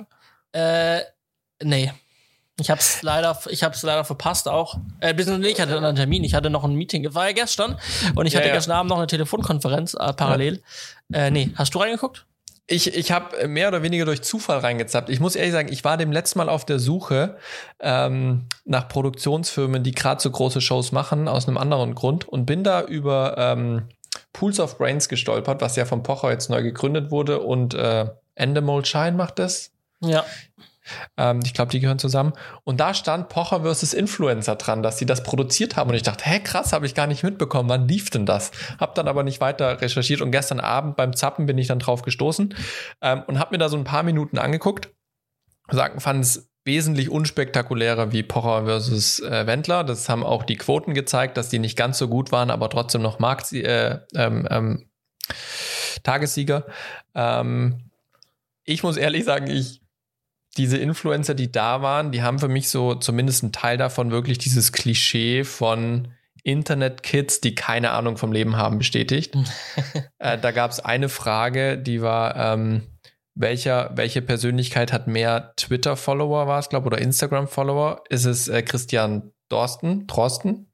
Äh, nee. Ich habe es leider, ich habe es leider verpasst auch. Äh, nee, ich hatte einen Termin, ich hatte noch ein Meeting. War ja gestern und ich ja, hatte ja. gestern Abend noch eine Telefonkonferenz äh, parallel. Ja. Äh, nee, hast du reingeguckt? Ich, ich habe mehr oder weniger durch Zufall reingezappt. Ich muss ehrlich sagen, ich war dem letzten Mal auf der Suche ähm, nach Produktionsfirmen, die gerade so große Shows machen, aus einem anderen Grund und bin da über ähm, Pools of Brains gestolpert, was ja von Pocher jetzt neu gegründet wurde und äh, Endemol Shine macht das. Ja. Ähm, ich glaube, die gehören zusammen. Und da stand Pocher versus Influencer dran, dass sie das produziert haben. Und ich dachte, hä, krass, habe ich gar nicht mitbekommen. Wann lief denn das? Hab dann aber nicht weiter recherchiert. Und gestern Abend beim Zappen bin ich dann drauf gestoßen ähm, und habe mir da so ein paar Minuten angeguckt. Fand es wesentlich unspektakulärer wie Pocher versus äh, Wendler. Das haben auch die Quoten gezeigt, dass die nicht ganz so gut waren, aber trotzdem noch Markt, äh, ähm, ähm, Tagessieger. Ähm, ich muss ehrlich sagen, ich diese Influencer, die da waren, die haben für mich so zumindest einen Teil davon wirklich dieses Klischee von Internet-Kids, die keine Ahnung vom Leben haben, bestätigt. äh, da gab es eine Frage, die war, ähm, welcher, welche Persönlichkeit hat mehr Twitter-Follower, war es, glaube oder Instagram-Follower? Ist es äh, Christian Dorsten, Drosten,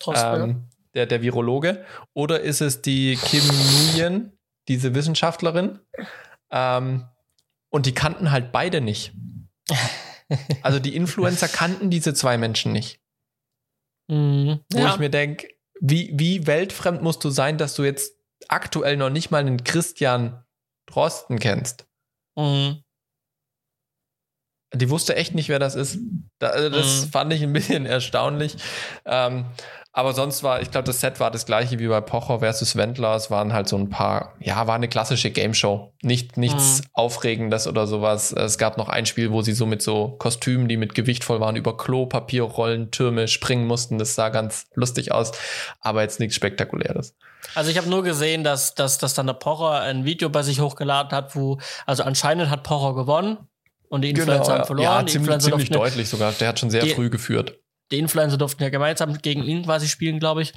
Trotzdem. ähm, der, der Virologe? Oder ist es die Kim Nguyen, diese Wissenschaftlerin? Ähm, und die kannten halt beide nicht. Also die Influencer kannten diese zwei Menschen nicht. Mhm. Wo Ja. ich mir denke, wie, wie weltfremd musst du sein, dass du jetzt aktuell noch nicht mal einen Christian Drosten kennst? Mhm. Die wusste echt nicht, wer das ist. Also das Mhm. fand ich ein bisschen erstaunlich. Ähm, aber sonst war, ich glaube, das Set war das gleiche wie bei Pocher versus Wendler. Es waren halt so ein paar, ja, war eine klassische Game Show. Nicht, nichts Mhm. Aufregendes oder sowas. Es gab noch ein Spiel, wo sie so mit so Kostümen, die mit Gewicht voll waren, über Klopapierrollen, Türme springen mussten. Das sah ganz lustig aus, aber jetzt nichts Spektakuläres. Also ich habe nur gesehen, dass, dass, dass dann der Pocher ein Video bei sich hochgeladen hat, wo, also anscheinend hat Pocher gewonnen und die Influencer haben verloren. Genau, ja, die, ziemlich, ziemlich deutlich sogar. Der hat schon sehr Die- früh geführt. Die Influencer durften ja gemeinsam gegen ihn quasi spielen, glaube ich.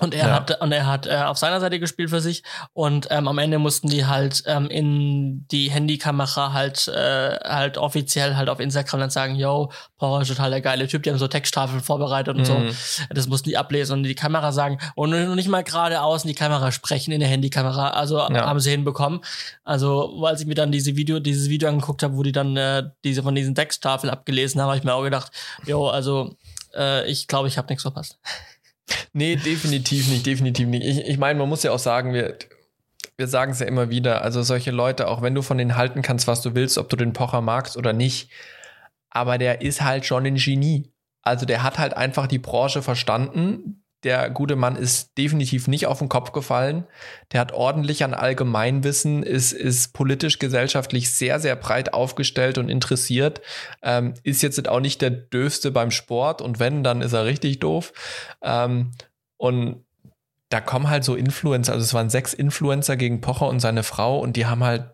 Und er Ja. hat und er hat äh, auf seiner Seite gespielt für sich und ähm, am Ende mussten die halt ähm, in die Handykamera halt äh, halt offiziell halt auf Instagram dann sagen, yo, Power ist total der geile Typ, die haben so Texttafeln vorbereitet und so. Mhm. Das mussten die ablesen und die Kamera sagen und nicht mal geradeaus in die Kamera sprechen in der Handykamera. Also Ja. haben sie hinbekommen. Also weil ich mir dann diese Video, dieses Video angeguckt habe, wo die dann äh, diese von diesen Texttafeln abgelesen haben, habe ich mir auch gedacht, jo, also äh, ich glaube, ich habe nichts verpasst. Nee, definitiv nicht, definitiv nicht. Ich, ich meine, man muss ja auch sagen, wir, wir sagen es ja immer wieder, also solche Leute, auch wenn du von denen halten kannst, was du willst, ob du den Pocher magst oder nicht, aber der ist halt schon ein Genie. Also der hat halt einfach die Branche verstanden. Der gute Mann ist definitiv nicht auf den Kopf gefallen. Der hat ordentlich an Allgemeinwissen, ist, ist politisch, gesellschaftlich sehr, sehr breit aufgestellt und interessiert. Ähm, ist jetzt auch nicht der Döfste beim Sport und wenn, dann ist er richtig doof. Ähm, und da kommen halt so Influencer, also es waren sechs Influencer gegen Pocher und seine Frau und die haben halt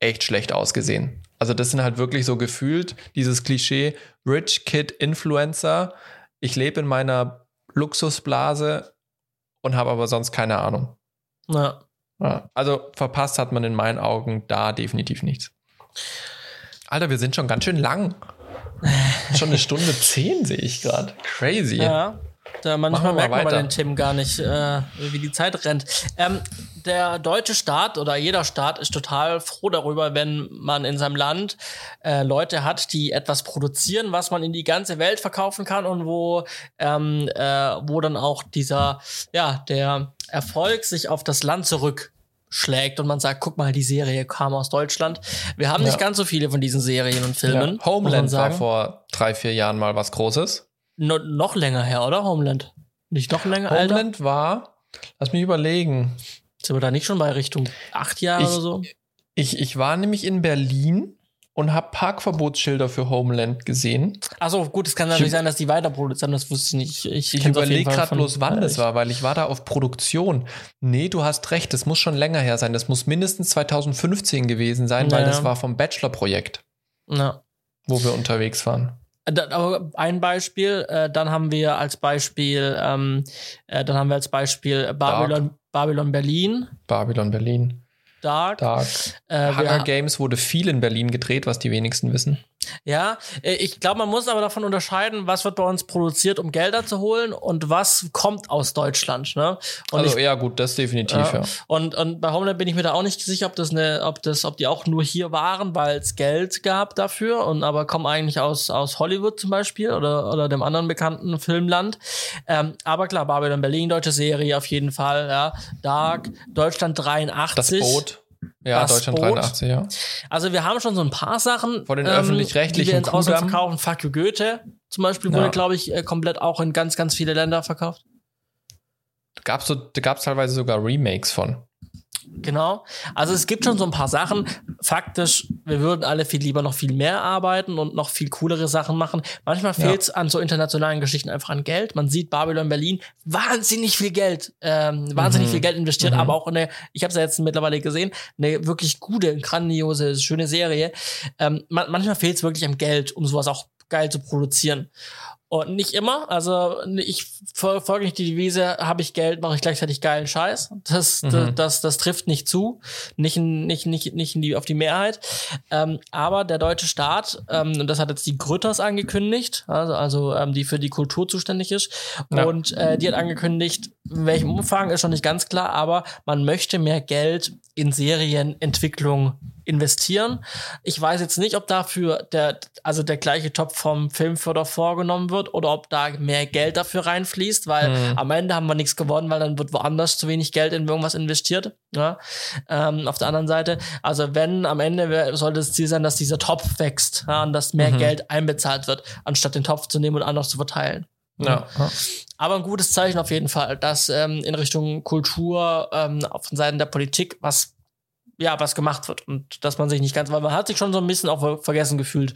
echt schlecht ausgesehen. Also das sind halt wirklich so gefühlt dieses Klischee Rich Kid Influencer. Ich lebe in meiner Luxusblase und habe aber sonst keine Ahnung. Ja. Ja, also verpasst hat man in meinen Augen da definitiv nichts. Alter, wir sind schon ganz schön lang. schon eine Stunde zehn sehe ich gerade. Crazy. Ja. Da manchmal merkt man bei den Themen gar nicht, äh, wie die Zeit rennt. Ähm, der deutsche Staat oder jeder Staat ist total froh darüber, wenn man in seinem Land äh, Leute hat, die etwas produzieren, was man in die ganze Welt verkaufen kann und wo, ähm, äh, wo dann auch dieser, ja, der Erfolg sich auf das Land zurückschlägt und man sagt, guck mal, die Serie kam aus Deutschland. Wir haben Ja. nicht ganz so viele von diesen Serien und Filmen. Ja. Homeland war vor drei, vier Jahren mal was Großes. No, noch länger her, oder? Homeland. Nicht noch länger, Alter? Homeland war, lass mich überlegen. Sind wir da nicht schon bei Richtung acht Jahre Ich- oder so? Ich, ich war nämlich in Berlin und habe Parkverbotsschilder für Homeland gesehen. Achso, gut, es kann natürlich sein, dass die weiter produzieren, das wusste ich nicht. Ich, Ich überlege gerade bloß, wann das war, weil ich war da auf Produktion. Nee, du hast recht, das muss schon länger her sein. Das muss mindestens 2015 gewesen sein, weil Naja. das war vom Bachelor-Projekt, Ja. wo wir unterwegs waren. Aber ein Beispiel, äh, dann haben wir als Beispiel, ähm, äh, dann haben wir als Beispiel Babylon, Babylon Berlin, Babylon Berlin. Dark. Dark. Äh, Hunger Games wurde viel in Berlin gedreht, was die wenigsten wissen. Ja, äh, ich glaube, man muss aber davon unterscheiden, was wird bei uns produziert, um Gelder zu holen und was kommt aus Deutschland. Ne? Und also ich ja, gut, das definitiv, ja. Ja. Und, und bei Homeland bin ich mir da auch nicht sicher, ob das eine, ob das, ob die auch nur hier waren, weil es Geld gab dafür und aber kommen eigentlich aus, aus Hollywood zum Beispiel oder, oder dem anderen bekannten Filmland. Ähm, aber klar, Babylon Berlin, deutsche Serie auf jeden Fall, ja. Dark, Deutschland Das 83. Boot. Ja, Das Deutschland Boot. 83, ja. Also wir haben schon so ein paar Sachen. Von den ähm, öffentlich-rechtlichen Die wir ins Ausland verkaufen. Fuck you Goethe zum Beispiel Ja. wurde, glaube ich, äh, komplett auch in ganz, ganz viele Länder verkauft. Gab's so, da gab's teilweise sogar Remakes von. Genau. Also es gibt schon so ein paar Sachen. Faktisch, wir würden alle viel lieber noch viel mehr arbeiten und noch viel coolere Sachen machen. Manchmal Ja. fehlt es an so internationalen Geschichten einfach an Geld. Man sieht Babylon Berlin, wahnsinnig viel Geld, ähm, wahnsinnig Mhm. viel Geld investiert, Mhm. aber auch eine, ich habe es ja jetzt mittlerweile gesehen, eine wirklich gute, grandiose, schöne Serie. Ähm, man, manchmal fehlt es wirklich am Geld, um sowas auch geil zu produzieren. Und nicht immer, also ich folge nicht die Devise, habe ich Geld, mache ich gleichzeitig geilen Scheiß. Das, mhm. das, das, das, trifft nicht zu, nicht, nicht, nicht, nicht in die, auf die Mehrheit. Ähm, aber der deutsche Staat, ähm, und das hat jetzt die Grütters angekündigt, also, also ähm, die für die Kultur zuständig ist, ja. und äh, die hat angekündigt, in welchem Umfang ist schon nicht ganz klar, aber man möchte mehr Geld in Serienentwicklung investieren. Ich weiß jetzt nicht, ob dafür der, also der gleiche Topf vom Filmförder vorgenommen wird oder ob da mehr Geld dafür reinfließt, weil mhm. am Ende haben wir nichts gewonnen, weil dann wird woanders zu wenig Geld in irgendwas investiert. Ja? Ähm, auf der anderen Seite, also wenn am Ende sollte das Ziel sein, dass dieser Topf wächst ja, und dass mehr mhm. Geld einbezahlt wird, anstatt den Topf zu nehmen und anders zu verteilen. Ja. Aber ein gutes Zeichen auf jeden Fall, dass ähm, in Richtung Kultur ähm, auf den Seiten der Politik was ja, was gemacht wird und dass man sich nicht ganz, weil man hat sich schon so ein bisschen auch vergessen gefühlt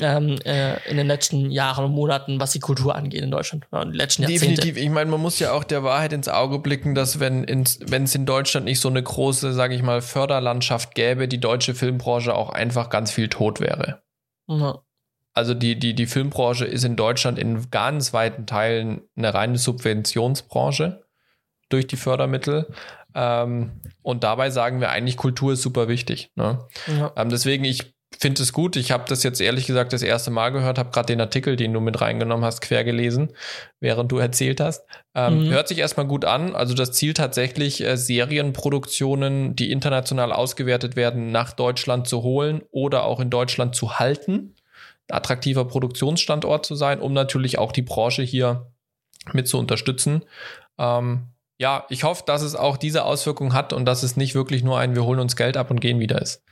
ähm, äh, in den letzten Jahren und Monaten, was die Kultur angeht in Deutschland, ja, in den letzten. Definitiv. Ich meine, man muss ja auch der Wahrheit ins Auge blicken, dass wenn wenn es in Deutschland nicht so eine große, sage ich mal, Förderlandschaft gäbe, die deutsche Filmbranche auch einfach ganz viel tot wäre. Ja. Also die, die, die Filmbranche ist in Deutschland in ganz weiten Teilen eine reine Subventionsbranche durch die Fördermittel. Ähm, und dabei sagen wir eigentlich, Kultur ist super wichtig. Ne? Ja. Ähm, deswegen, ich finde es gut. Ich habe das jetzt ehrlich gesagt das erste Mal gehört, habe gerade den Artikel, den du mit reingenommen hast, quer gelesen, während du erzählt hast. Ähm, mhm. Hört sich erstmal gut an. Also das Ziel tatsächlich, äh, Serienproduktionen, die international ausgewertet werden, nach Deutschland zu holen oder auch in Deutschland zu halten. Attraktiver Produktionsstandort zu sein, um natürlich auch die Branche hier mit zu unterstützen. Ähm, ja, ich hoffe, dass es auch diese Auswirkung hat und dass es nicht wirklich nur ein, wir holen uns Geld ab und gehen wieder ist.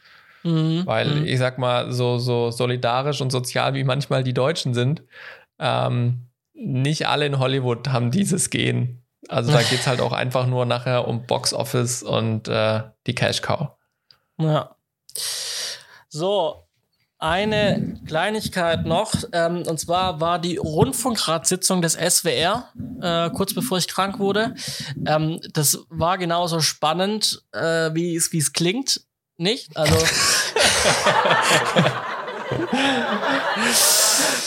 Mhm. Weil mhm. ich sag mal, so, so solidarisch und sozial wie manchmal die Deutschen sind, ähm, nicht alle in Hollywood haben dieses Gehen. Also da geht es halt auch einfach nur nachher um Box Office und äh, die Cash Cow. Ja. So, eine Kleinigkeit noch, ähm, und zwar war die Rundfunkratssitzung des SWR, äh, kurz bevor ich krank wurde. Ähm, das war genauso spannend, äh, wie es klingt, nicht? Also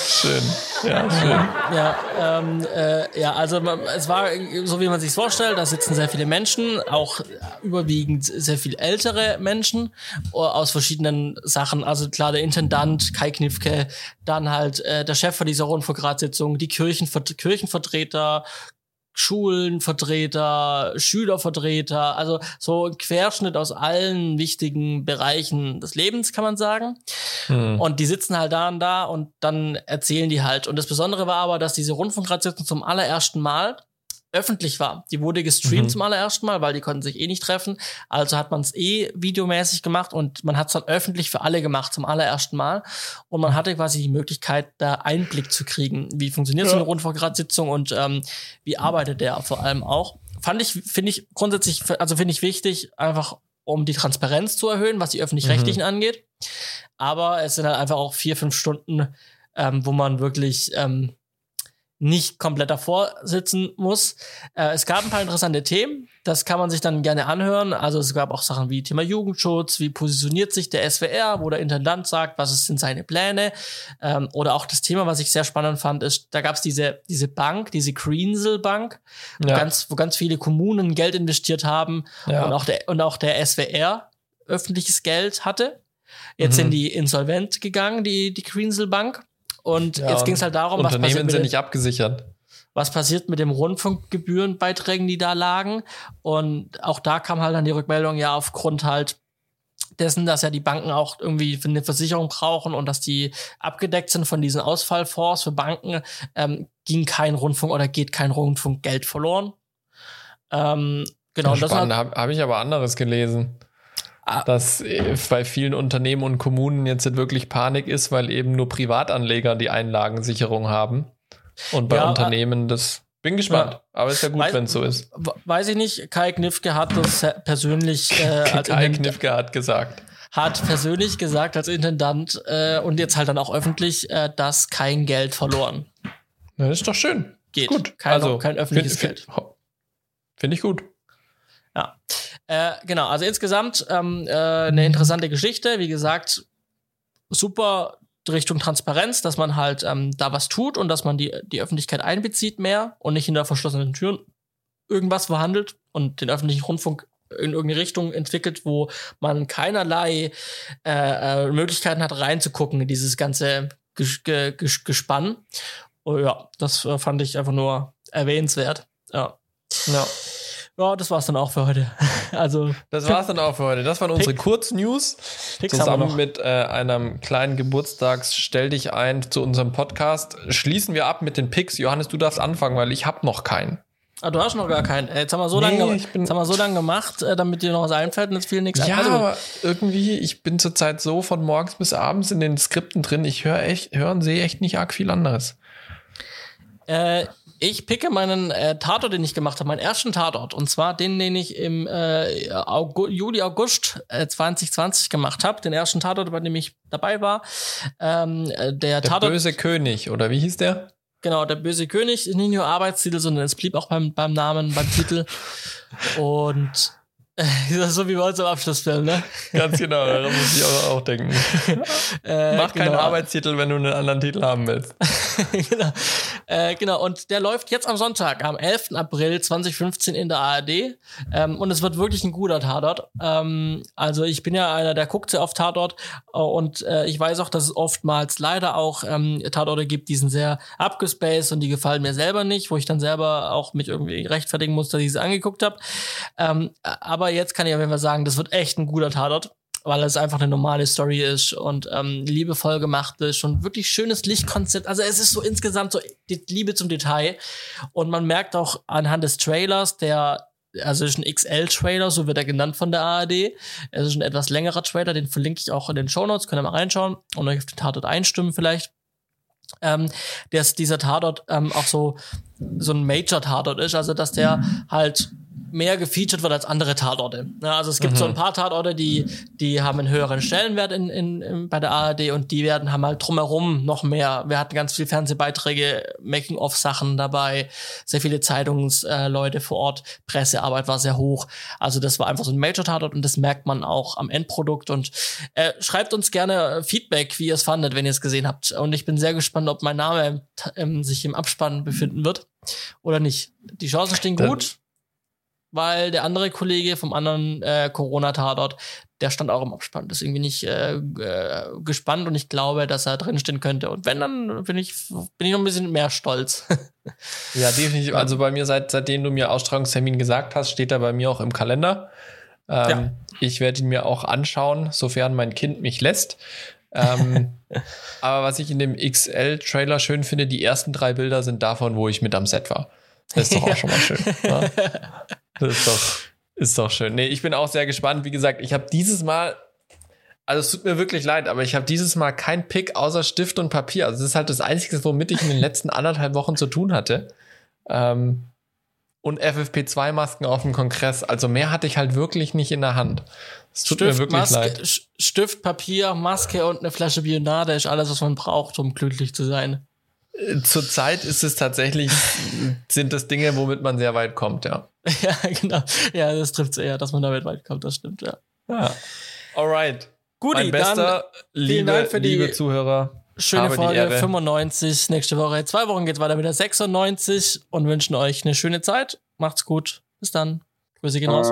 schön. Ja, schön. Ja, ähm, äh, ja, also es war so, wie man sich vorstellt. Da sitzen sehr viele Menschen, auch überwiegend sehr viel ältere Menschen aus verschiedenen Sachen. Also klar, der Intendant Kai Knifke, dann halt äh, der Chef von dieser Rundfunkratssitzung, die Kirchenver Kirchenvertreter, Schulenvertreter, Schülervertreter, also so ein Querschnitt aus allen wichtigen Bereichen des Lebens, kann man sagen. Hm. Und die sitzen halt da und da und dann erzählen die halt. Und das Besondere war aber, dass diese Rundfunkratssitzung zum allerersten Mal öffentlich war. Die wurde gestreamt mhm. zum allerersten Mal, weil die konnten sich eh nicht treffen. Also hat man es eh videomäßig gemacht und man hat es dann öffentlich für alle gemacht zum allerersten Mal. Und man hatte quasi die Möglichkeit, da Einblick zu kriegen. Wie funktioniert ja. so eine Rundfunkratssitzung und ähm, wie arbeitet der vor allem auch. Fand ich, finde ich grundsätzlich, also finde ich wichtig, einfach um die Transparenz zu erhöhen, was die öffentlich-rechtlichen mhm. angeht. Aber es sind halt einfach auch vier, fünf Stunden, ähm, wo man wirklich ähm, nicht komplett davor sitzen muss. Äh, es gab ein paar interessante Themen, das kann man sich dann gerne anhören. Also es gab auch Sachen wie Thema Jugendschutz, wie positioniert sich der SWR, wo der Intendant sagt, was sind seine Pläne. Ähm, oder auch das Thema, was ich sehr spannend fand, ist, da gab es diese, diese Bank, diese Greensel Bank, wo, ja. ganz, wo ganz viele Kommunen Geld investiert haben ja. und, auch der, und auch der SWR öffentliches Geld hatte. Jetzt mhm. sind die insolvent gegangen, die, die Greensel Bank. Und ja, jetzt ging es halt darum, was Unternehmen sind nicht abgesichert. Was passiert mit dem Rundfunkgebührenbeiträgen, die da lagen? Und auch da kam halt dann die Rückmeldung, ja, aufgrund halt dessen, dass ja die Banken auch irgendwie eine Versicherung brauchen und dass die abgedeckt sind von diesen Ausfallfonds für Banken, ähm, ging kein Rundfunk oder geht kein Rundfunkgeld verloren. Ähm, genau, spannend, habe hab ich aber anderes gelesen. Ah. dass äh, bei vielen Unternehmen und Kommunen jetzt wirklich Panik ist, weil eben nur Privatanleger die Einlagensicherung haben. Und bei ja, Unternehmen das. Bin gespannt, ja. aber ist ja gut, wenn es so ist. Weiß ich nicht, Kai Knifke hat das persönlich äh, als Kai Knifke hat gesagt. Hat persönlich gesagt als Intendant äh, und jetzt halt dann auch öffentlich, äh, dass kein Geld verloren. Na, das ist doch schön. Geht. Gut. Kein, also, kein öffentliches find, Geld. Finde ich gut. Ja. Äh, genau, also insgesamt ähm, äh, eine interessante Geschichte. Wie gesagt, super Richtung Transparenz, dass man halt ähm, da was tut und dass man die, die Öffentlichkeit einbezieht mehr und nicht hinter verschlossenen Türen irgendwas verhandelt und den öffentlichen Rundfunk in irgendeine Richtung entwickelt, wo man keinerlei äh, äh, Möglichkeiten hat, reinzugucken in dieses ganze Ges Ges Gespann. Oh, ja, das äh, fand ich einfach nur erwähnenswert. Ja. Ja. Ja, das war's dann auch für heute. Also das war's dann auch für heute. Das waren unsere Pick. Kurznews Picks haben wir zusammen mit äh, einem kleinen Geburtstags Stell dich ein zu unserem Podcast. Schließen wir ab mit den Picks. Johannes, du darfst anfangen, weil ich habe noch keinen. Ah, du hast noch gar keinen. Äh, Jetzt haben wir so Nee, lange, ich bin- jetzt haben wir so lange gemacht, äh, damit dir noch was einfällt und jetzt fiel nichts Ja, ein. Also, aber irgendwie, ich bin zurzeit so von morgens bis abends in den Skripten drin. Ich höre echt, höre und sehe echt nicht arg viel anderes. Äh, ich picke meinen äh, Tatort, den ich gemacht habe, meinen ersten Tatort. Und zwar den, den ich im äh, Augu Juli, August äh, 2020 gemacht habe. Den ersten Tatort, bei dem ich dabei war. Ähm, äh, der, Der Tatort, böse König, oder wie hieß der? genau, der böse König, nicht nur Arbeitstitel, sondern es blieb auch beim, beim Namen, beim Titel. Und so wie bei uns im Abschlussfilm, ne? Ganz genau, daran muss ich auch, auch denken. Äh, Mach keinen genau. Arbeitstitel, wenn du einen anderen Titel haben willst. genau. Äh, genau, und der läuft jetzt am Sonntag, am 11. April 2015 in der ARD. Ähm, und es wird wirklich ein guter Tatort. Ähm, also ich bin ja einer, der guckt sehr oft Tatort. Äh, und äh, ich weiß auch, dass es oftmals leider auch ähm, Tatorte gibt, die sind sehr abgespaced und die gefallen mir selber nicht, wo ich dann selber auch mich irgendwie rechtfertigen muss, dass ich sie angeguckt habe. Ähm, aber jetzt kann ich auf jeden Fall sagen, das wird echt ein guter Tatort weil es einfach eine normale Story ist und ähm, liebevoll gemacht ist und wirklich schönes Lichtkonzept. Also es ist so insgesamt so die Liebe zum Detail und man merkt auch anhand des Trailers, der also ist ein XL-Trailer, so wird er genannt von der ARD. Es ist ein etwas längerer Trailer, den verlinke ich auch in den Shownotes, könnt ihr mal reinschauen und euch auf den Tatort einstimmen vielleicht. Ähm, dass dieser Tatort ähm, auch so so ein Major-Tatort ist, also dass der halt mehr gefeatured wird als andere Tatorte. Ja, also es gibt so ein paar Tatorte, die, die haben einen höheren Stellenwert in, in, in, bei der ARD und die werden haben halt drumherum noch mehr. Wir hatten ganz viele Fernsehbeiträge, Making-of-Sachen dabei, sehr viele Zeitungsleute äh, vor Ort, Pressearbeit war sehr hoch. Also das war einfach so ein Major-Tatort und das merkt man auch am Endprodukt. Und äh, schreibt uns gerne Feedback, wie ihr es fandet, wenn ihr es gesehen habt. Und ich bin sehr gespannt, ob mein Name ähm, sich im Abspann befinden wird oder nicht. Die Chancen stehen gut weil der andere Kollege vom anderen äh, Corona-Tatort, der stand auch im Abspann. Deswegen bin ich äh, äh, gespannt und ich glaube, dass er drinstehen könnte. Und wenn, dann bin ich, bin ich noch ein bisschen mehr stolz. Ja, definitiv. Also bei mir, seit, seitdem du mir Ausstrahlungstermin gesagt hast, steht er bei mir auch im Kalender. Ähm, Ja. Ich werde ihn mir auch anschauen, sofern mein Kind mich lässt. Ähm, aber was ich in dem XL-Trailer schön finde, die ersten drei Bilder sind davon, wo ich mit am Set war. Das ist doch auch schon mal schön. Ja? Das ist doch, ist doch schön. Nee, ich bin auch sehr gespannt. Wie gesagt, ich habe dieses Mal, also es tut mir wirklich leid, aber ich habe dieses Mal kein Pick außer Stift und Papier. Also das ist halt das Einzige, womit ich in den letzten anderthalb Wochen zu tun hatte. Ähm, und FFP2-Masken auf dem Kongress. Also mehr hatte ich halt wirklich nicht in der Hand. Es tut mir wirklich Maske, leid. Stift, Papier, Maske und eine Flasche Bionade ist alles, was man braucht, um glücklich zu sein. Zurzeit ist es tatsächlich, sind das Dinge, womit man sehr weit kommt, ja. ja, genau. Ja, das trifft eher, dass man damit weit kommt, das stimmt, ja. ja. Alright. Gut, Mein bester, liebe, Dank für die- liebe Zuhörer. Schöne Folge Ehre. 95. Nächste Woche, zwei Wochen geht's weiter mit der 96 und wünschen euch eine schöne Zeit. Macht's gut. Bis dann. Grüße gehen raus.